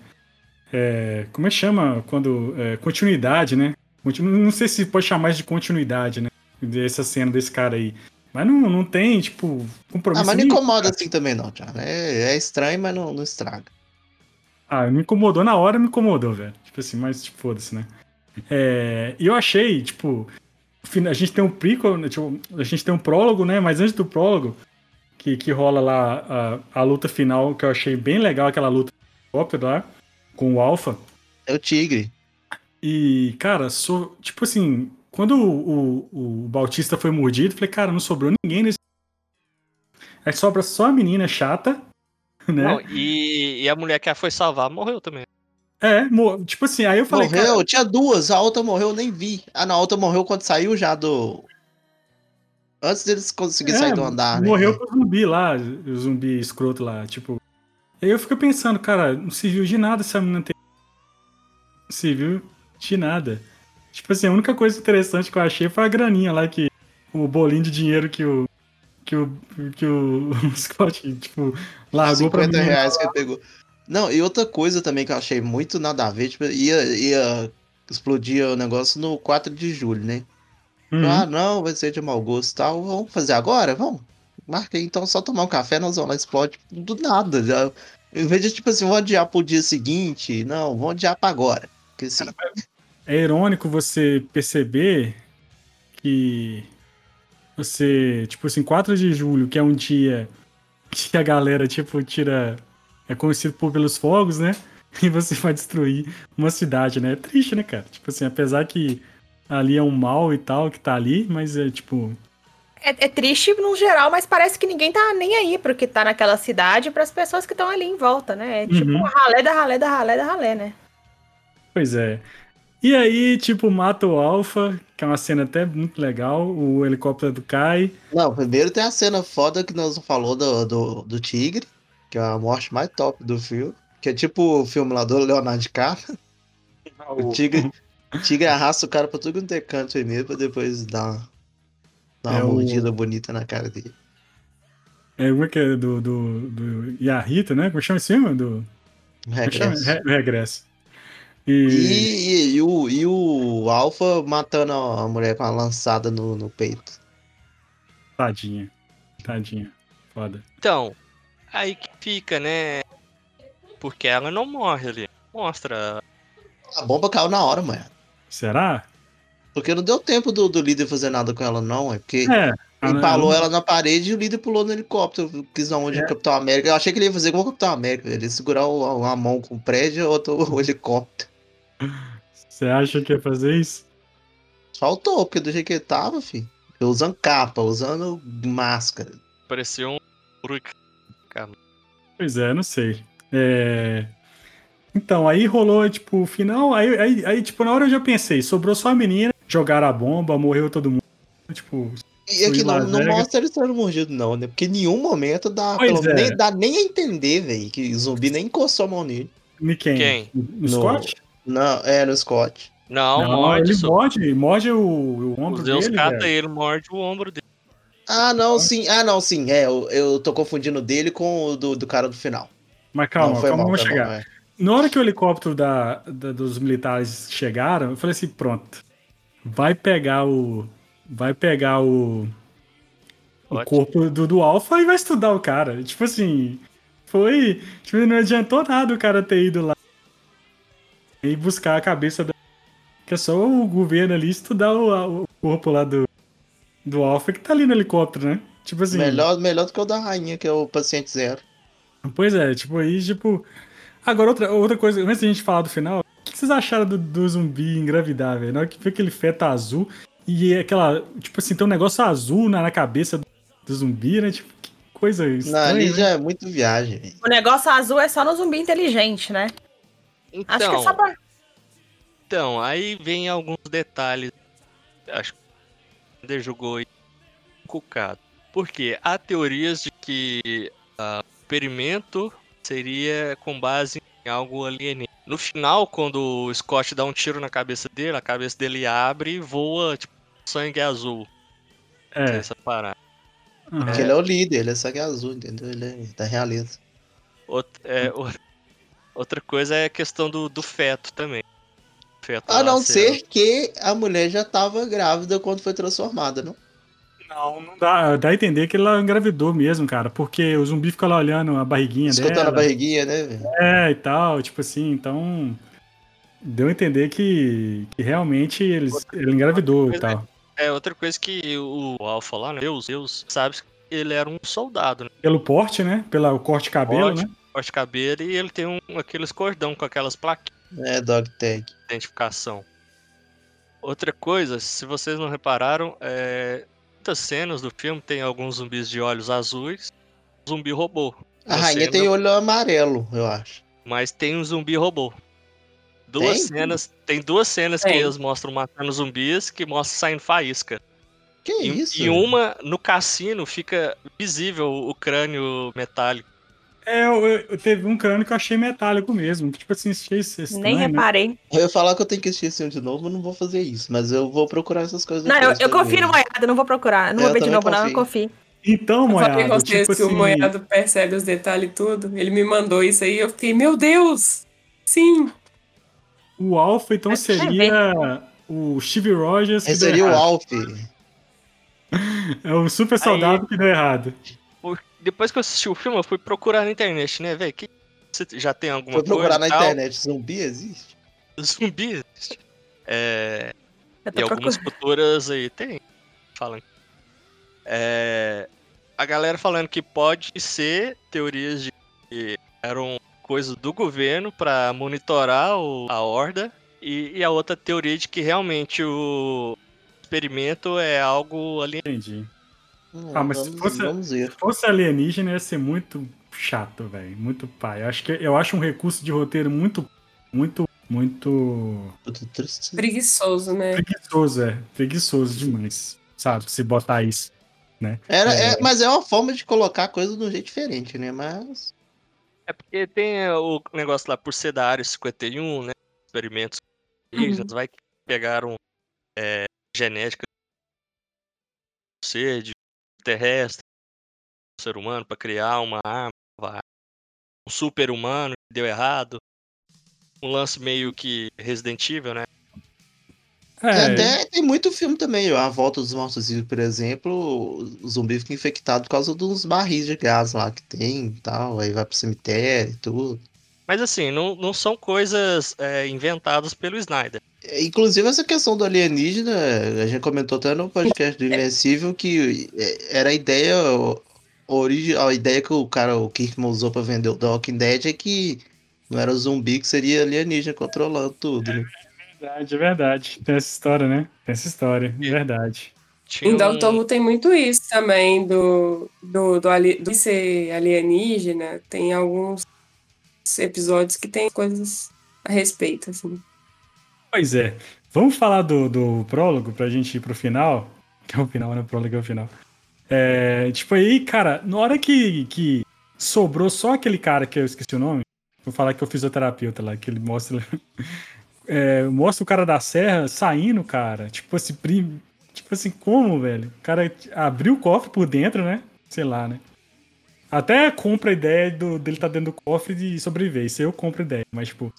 É, como é que chama quando. é, continuidade, né? Continu- Não sei se pode chamar de continuidade, né? Dessa cena desse cara aí. Mas não, não tem, tipo, compromisso. Ah, mas não incomoda assim também, não, Thiago. É, é estranho, mas não, não estraga. Ah, me incomodou na hora, me incomodou, velho. Tipo assim, mas tipo, foda-se, né? É, E eu achei, tipo, a gente tem um prequel, né, tipo, a gente tem um prólogo, né? Mas antes do prólogo, que, que rola lá a, a luta final, que eu achei bem legal, aquela luta do helicóptero lá, com o Alpha. É o tigre. E, cara, sou, tipo assim, quando o, o, o Bautista foi mordido, falei, cara, não sobrou ninguém nesse. Aí sobra só a menina chata, [LAUGHS] né? Não, e, e a mulher que a foi salvar morreu também. É, mo- tipo assim, aí eu falei, morreu, cara, tinha duas, a outra morreu, eu nem vi. Ah, não, a outra morreu quando saiu já do. Antes deles conseguirem É, sair do andar, né? Morreu pro zumbi lá, o zumbi escroto lá, tipo. Aí eu fico pensando, cara, não serviu de nada essa menina ter. Não serviu de nada. Tipo assim, a única coisa interessante que eu achei foi a graninha lá que. O bolinho de dinheiro que o. Que o. Que o [LAUGHS] Scott, tipo, largou pra 50 mim. reais que ele pegou. Não, e outra coisa também que eu achei muito nada a ver, tipo, ia, ia explodir o negócio no 4 de julho, né? Uhum. Ah, não, vai ser de mau gosto e tal. Vamos fazer agora? Vamos. Marca aí, então só tomar um café, nós vamos lá, explode do nada. Já. Em vez de, tipo assim, vamos adiar pro dia seguinte, não, vamos adiar pra agora. Porque assim, É irônico você perceber que você, tipo assim, 4 de julho, que é um dia que a galera, tipo, tira. É conhecido por pelos fogos, né? [LAUGHS] E você vai destruir uma cidade, né? É triste, né, cara? Tipo assim, apesar que ali é um mal e tal que tá ali, mas é tipo. É, é triste no geral, mas parece que ninguém tá nem aí pro que tá naquela cidade para as pessoas que estão ali em volta, né? É tipo Uhum. ralé da ralé da ralé da ralé, né? Pois é. E aí, tipo, mata o Alpha, que é uma cena até muito legal. O helicóptero do cai. Não, primeiro tem a cena foda que nós não falou do, do, do Tigre, que é a morte mais top do filme. Que é tipo o filme lá do Leonardo DiCaprio. O Tigre, o tigre arrasta o cara pra tudo quanto é canto primeiro, pra depois dar, dar uma É o- mordida bonita na cara dele. É, como é que é? Do, do, do Yahita, né? Como chama esse filme? Do, como é que chama? Regresso. Re- Regresso. E, E, e, e o, e o Alpha matando a mulher com a lançada no, no peito. Tadinha. Tadinha. Foda. Então, aí que fica, né? Porque ela não morre ali. Mostra. A bomba caiu na hora, mano. Será? Porque não deu tempo do, do líder fazer nada com ela, não. É porque É. empalou Ah, ela na parede e o líder pulou no helicóptero. Quis dar onde É. o Capitão América. Eu achei que ele ia fazer igual o Capitão América. Ele ia segurar o- a mão com o prédio e outra [LAUGHS] o helicóptero. Você acha que ia fazer isso? Faltou, porque do jeito que ele tava, filho. Usando capa, usando máscara. Parecia um. Pois é, não sei. É... Então, aí rolou, tipo, o final. Aí, aí, aí, tipo, na hora eu já pensei, sobrou só a menina, jogaram a bomba, morreu todo mundo. Tipo, E aqui Fui não, não mostra ele sendo mordido, não, né? Porque em nenhum momento dá, pelo- é. nem, dá nem a entender, velho, que o zumbi nem encostou a mão nele. em quem? Quem? No, No- Scott? Não, é, no Scott. Não, Não, morde. ele só. morde, morde o, o Os ombro Deus dele, cata velho. ele, morde o ombro dele. Ah, não, sim. Ah, não, sim. É, eu, eu tô confundindo dele com o do, do cara do final. Mas calma, não, foi calma, mal, vamos chegar. mal, é. Na hora que o helicóptero da, da- dos militares chegaram, eu falei assim, pronto. Vai pegar o. Vai pegar o. O corpo do, do Alpha e vai estudar o cara. Tipo assim. Foi. Tipo, não adiantou nada o cara ter ido lá e buscar a cabeça da. Que é só o governo ali estudar o, o corpo lá do. Do Alpha que tá ali no helicóptero, né? Tipo assim. Melhor, melhor do que o da rainha, que é o paciente zero. Pois é, tipo, aí, tipo. Agora, outra, outra coisa, antes da gente falar do final, o que vocês acharam do, do zumbi engravidar, velho? Na hora que vê aquele feto azul e aquela. Tipo assim, tem um negócio azul na, na cabeça do, do zumbi, né? Tipo, que coisa Não, estranha. ali né? já é muito viagem. O negócio azul é só no zumbi inteligente, né? Então, Acho que é só pra. então, aí vem alguns detalhes. Acho que o Ender jogou aí cucado. Porque há teorias de que ah, o experimento seria com base em algo alienígena. No final, quando o Scott dá um tiro na cabeça dele, a cabeça dele abre e voa, tipo, sangue azul. É. Essa parada. aham. Porque ele é o líder, ele é sangue azul, entendeu? Ele é da realeza. Outra, é, o- outra coisa é a questão do, do feto também. Feto A não sendo- ser que a mulher já tava grávida quando foi transformada, não? Não, não dá. Dá a entender que ela engravidou mesmo, cara. Porque o zumbi fica lá olhando a barriguinha Escutando a dela. barriguinha, né? É, e tal, tipo assim, então. Deu a entender que, que realmente eles, ele engravidou e tal. É, outra coisa que o Alpha lá, né? Deus, Deus, sabe que ele era um soldado, né? Pelo porte, né? Pelo corte de cabelo, Corte. né? Corte de cabelo e ele tem um, aqueles cordão com aquelas plaquinhas É, dog tag. de identificação. Outra coisa, se vocês não repararam, é, muitas cenas do filme tem alguns zumbis de olhos azuis, zumbi robô. A Uma rainha cena- tem olho amarelo, eu acho. Mas tem um zumbi robô. Duas Tem? cenas, tem duas cenas que Tem. eles mostram matando zumbis que mostram saindo faísca. Que E, isso? e uma no cassino fica visível o crânio metálico. É, eu, eu- teve um crânio que eu achei metálico mesmo. que, Tipo assim, achei estranho, Nem né? reparei. Eu ia falar que eu tenho que assistir esse filme de novo, eu não vou fazer isso. Mas eu vou procurar essas coisas Não, eu, eu confio no Moiado, não vou procurar. Não Eu vou ver de novo, não, eu confio. confio. Então, Eu falei Moiado, com vocês tipo que assim... o Moiado percebe os detalhes e tudo. Ele me mandou isso aí eu fiquei, meu Deus! Sim! O Alpha, então, seria o Steve Rogers Esse seria o. Alf. [LAUGHS] É o super soldado que deu errado. Depois que eu assisti o filme, eu fui procurar na internet, né, velho? Que você já tem alguma Foi procurar coisa na e tal? internet. Zumbi existe? Zumbi existe. É, e algumas procurando. culturas aí tem. Falam. É, a galera falando que pode ser teorias de que eram coisas do governo pra monitorar o- a horda. E, e a outra teoria de que realmente o experimento é algo ali. Entendi. Hum, Ah, mas se vamos, fosse- vamos ver. Se fosse alienígena, ia ser muito chato, velho. Muito pai. Eu acho, que, eu acho um recurso de roteiro muito, muito, muito. Preguiçoso, né? preguiçoso, é. Preguiçoso demais. Sabe? Se botar isso. Era, É. é, mas é uma forma de colocar a coisa de um jeito diferente, né? Mas. É porque tem o negócio lá por ser da área 51, né? Experimentos indígenas, vai que pegaram é, genética do ser, de terrestre, do ser humano, pra criar uma arma, um super humano que deu errado. Um lance meio que Resident Evil, né? É, Tem Até tem muito filme também. A Volta dos Mortos Vivos, por exemplo, o zumbi fica infectado por causa dos barris de gás lá que tem e tal. Aí vai pro cemitério e tudo. Mas assim, não, não são coisas é, inventadas pelo Snyder. É, Inclusive, essa questão do alienígena, a gente comentou até no podcast do Invencível que é, era a ideia. A ideia que o cara, o Kirkman usou pra vender o The Walking Dead é que não era zumbi, que seria alienígena controlando tudo. Né? verdade, é verdade. Tem essa história, né? Tem essa história, é verdade. Tinha Em Doctor Who tem muito isso também, do, do, do, ali- do ser alienígena. Tem alguns episódios que tem coisas a respeito, assim. Pois é. Vamos falar do, do prólogo pra gente ir pro final. Que é o final, né? O prólogo é o final. É, tipo aí, cara, na hora que, que sobrou só aquele cara que eu esqueci o nome, vou falar que é o fisioterapeuta lá, que ele mostra. [LAUGHS] é, mostra o cara da serra saindo, cara. Tipo assim, prim- tipo assim, como, velho? O cara abriu o cofre por dentro, né? Sei lá, né? Até compra a ideia do, dele tá dentro do cofre de sobreviver. Isso eu compro a ideia, mas tipo.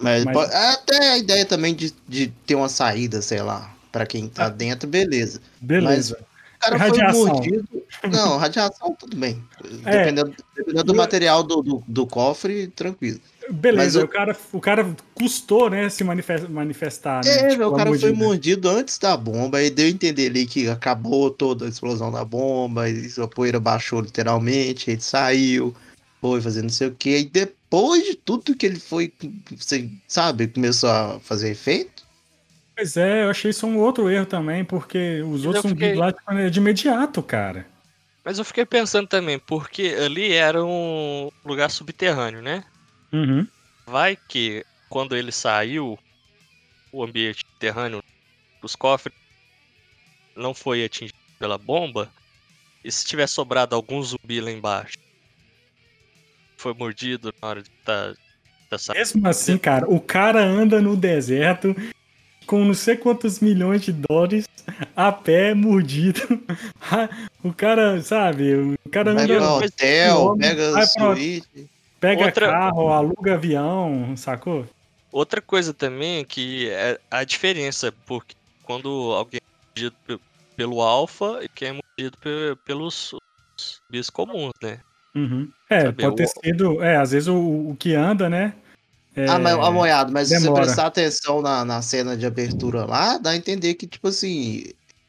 Mas, Mas- pode- até a ideia também de, de ter uma saída, sei lá, pra quem tá dentro, beleza. Beleza. O cara Radiação. foi mordido. Não, radiação, tudo bem. [LAUGHS] É. Dependendo, dependendo do material do, do, do cofre, tranquilo. Beleza, eu- o, cara, o cara custou, né, se manifes- manifestar, né? É, tipo, o cara foi mordida. mordido antes da bomba, aí deu a entender ali que acabou toda a explosão da bomba, e a poeira baixou literalmente, ele saiu, foi fazer não sei o que, e depois de tudo que ele foi, você sabe, começou a fazer efeito. Pois é, eu achei isso um outro erro também, porque os eu outros fiquei- lá tipo, é de imediato, cara. Mas eu fiquei pensando também, porque ali era um lugar subterrâneo, né? Uhum. Vai que quando ele saiu, o ambiente subterrâneo, os cofres, não foi atingido pela bomba, e se tiver sobrado algum zumbi lá embaixo, foi mordido na hora de tá, tá saindo. Mesmo assim, cara, o cara anda no deserto com não sei quantos milhões de dólares a pé mordido. [LAUGHS] o cara, sabe, o cara anda, Pega hotel, pega pra- suíte. Pega outra- carro, aluga avião, sacou? Outra coisa também é que é a diferença, porque quando alguém é mordido pe- pelo alfa e quem é mordido pe- pelos os zumbis comuns, né? Uhum. É, Sabe, pode ter sido. É, às vezes o, o que anda, né? é- Ah, mas, amoiado, mas se você prestar atenção na, na cena de abertura lá, dá a entender que, tipo assim,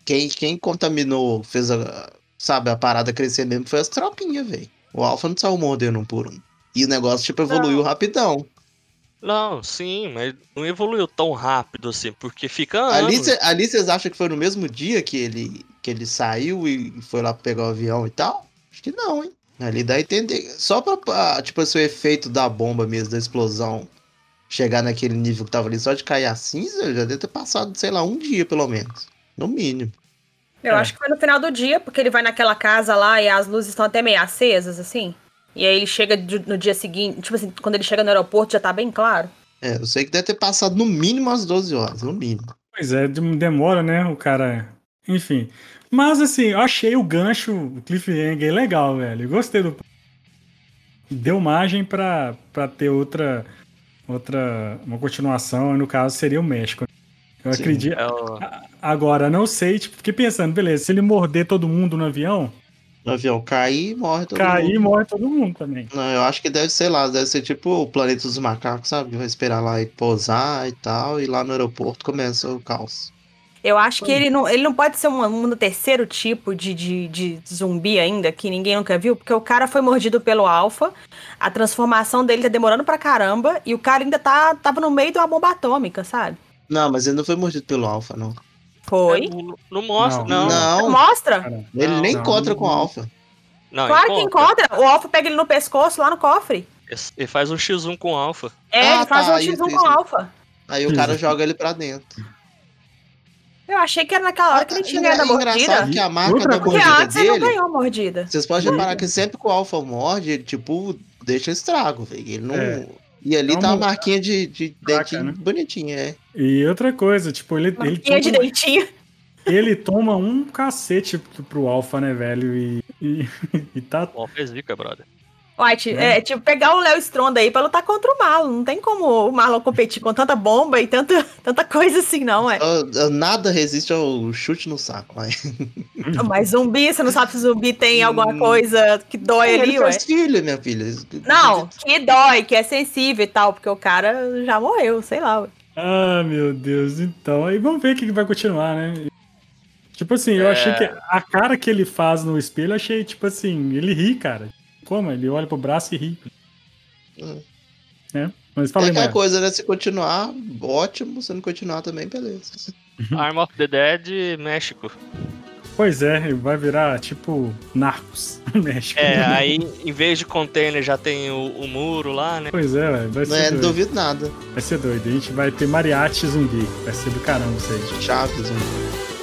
quem, quem contaminou, fez a, sabe, a parada crescer mesmo foi as tropinhas, velho. O Alpha não saiu mordendo um por um. E o negócio, tipo, evoluiu rapidão. Não, sim, mas não evoluiu tão rápido assim, porque fica Ali anos. ali vocês acham que foi no mesmo dia que ele, que ele saiu e foi lá pegar o avião e tal? Acho que não, hein? Ali dá a entender. Só pra, pra, tipo, esse efeito da bomba mesmo, da explosão, chegar naquele nível que tava ali só de cair a cinza, já deve ter passado, sei lá, um dia pelo menos. No mínimo. Eu É. acho que foi no final do dia, porque ele vai naquela casa lá e as luzes estão até meio acesas, assim. E aí ele chega no dia seguinte, tipo assim, quando ele chega no aeroporto já tá bem claro. É, eu sei que deve ter passado no mínimo as 12 horas, no mínimo. Pois é, dem- demora, né? O cara. Enfim. Mas assim, eu achei o gancho, o cliffhanger legal, velho. Eu gostei do. Deu margem pra, pra ter outra. Outra. Uma continuação, e no caso seria o México. Eu Sim. acredito. É o- Agora, não sei, tipo, fiquei pensando, beleza, se ele morder todo mundo no avião, O avião cair e morre todo cair, mundo. morre todo mundo também. Não, eu acho que deve ser lá, deve ser tipo o planeta dos macacos, sabe? Vai esperar lá e pousar e tal, e lá no aeroporto começa o caos. Eu acho que ele não, ele não pode ser um, um terceiro tipo de, de, de zumbi ainda, que ninguém nunca viu, porque o cara foi mordido pelo Alpha, a transformação dele tá demorando pra caramba, e o cara ainda tá, tava no meio de uma bomba atômica, sabe? Não, mas ele não foi mordido pelo Alpha, não. Foi. Não, não mostra, Não. não. Não, Mostra? Cara, ele nem não, encontra não. com o Alpha. Não, claro que encontra. O Alpha pega ele no pescoço lá no cofre. Ele faz um X1 com o Alpha. É, Ah, ele faz tá, um isso, X1 isso. com o Alpha. Aí o cara joga ele pra dentro. Eu achei que era naquela hora que ele tinha ganhado a É mordida. que a marca Outra da coisa. Porque mordida antes ele não dele. ganhou a mordida. Vocês podem reparar que sempre que o Alpha morde, ele, tipo, deixa estrago, velho. Ele não. É. E ali É tá a uma- marquinha de, de dentinho né? bonitinha, é. E outra coisa, tipo, ele, ele, Marquinha de toma, dentinho. ele toma um cacete pro, pro Alpha, né, velho? E, e, [LAUGHS] e tá. O Alpha é zica, brother. White, é tipo pegar o Léo Stronda aí pra lutar contra o Marlon. Não tem como o Marlon competir com tanta bomba e tanta, [LAUGHS] tanta coisa assim, não, é. Ah, ah, Nada resiste ao chute no saco, mas. Mas zumbi, você não sabe se zumbi tem alguma Hum. coisa que dói ele ali, ué. faz filho, minha filha. Não, que dói, que é sensível e tal, porque o cara já morreu, sei lá. ué. Ah, meu Deus. Então, aí vamos ver o que que vai continuar, né? Tipo assim, eu É. achei que a cara que ele faz no espelho, eu achei, tipo assim, ele ri, cara. Como? Ele olha pro braço e ri. Hum. Né? Mas É fala aí, aquela coisa, né? Se continuar, ótimo. Se não continuar também, beleza. [LAUGHS] Arm of the Dead, México. Pois é, vai virar tipo Narcos, [LAUGHS] México. É, aí em vez de container já tem o, o muro lá, né? Pois é, velho, vai Não, ser é, não doido. duvido nada. Vai ser doido. A gente vai ter mariachi zumbi. Vai ser do caramba isso aí. Chaves, um.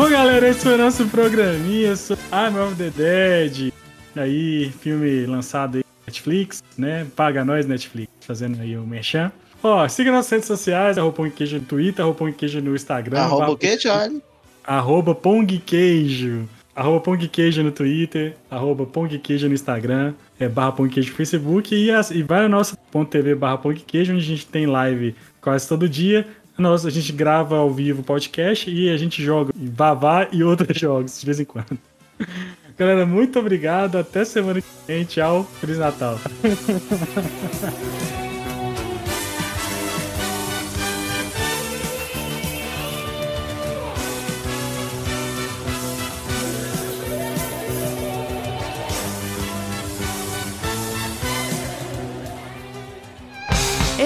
Bom, galera, esse foi o nosso programinha sobre Arm of the Dead. Aí, filme lançado aí na Netflix, né? Paga nós, Netflix, fazendo aí o merchan. Ó, siga nossas redes sociais, arroba Pong Queijo no Twitter, arroba Pong Queijo no Instagram. Arroba o quê, Charlie? arroba Pong Queijo. Arroba Pong Queijo no Twitter, arroba Pong Queijo no Instagram, é, barra Pong Queijo no Facebook e, as- e vai no nosso ponto .tv barra Pong Queijo, onde a gente tem live quase todo dia. Nós, a gente grava ao vivo podcast e a gente joga Vavá e outros [LAUGHS] jogos de vez em quando. [LAUGHS] Galera, muito obrigado. Até semana que vem. Tchau. Feliz Natal. [LAUGHS]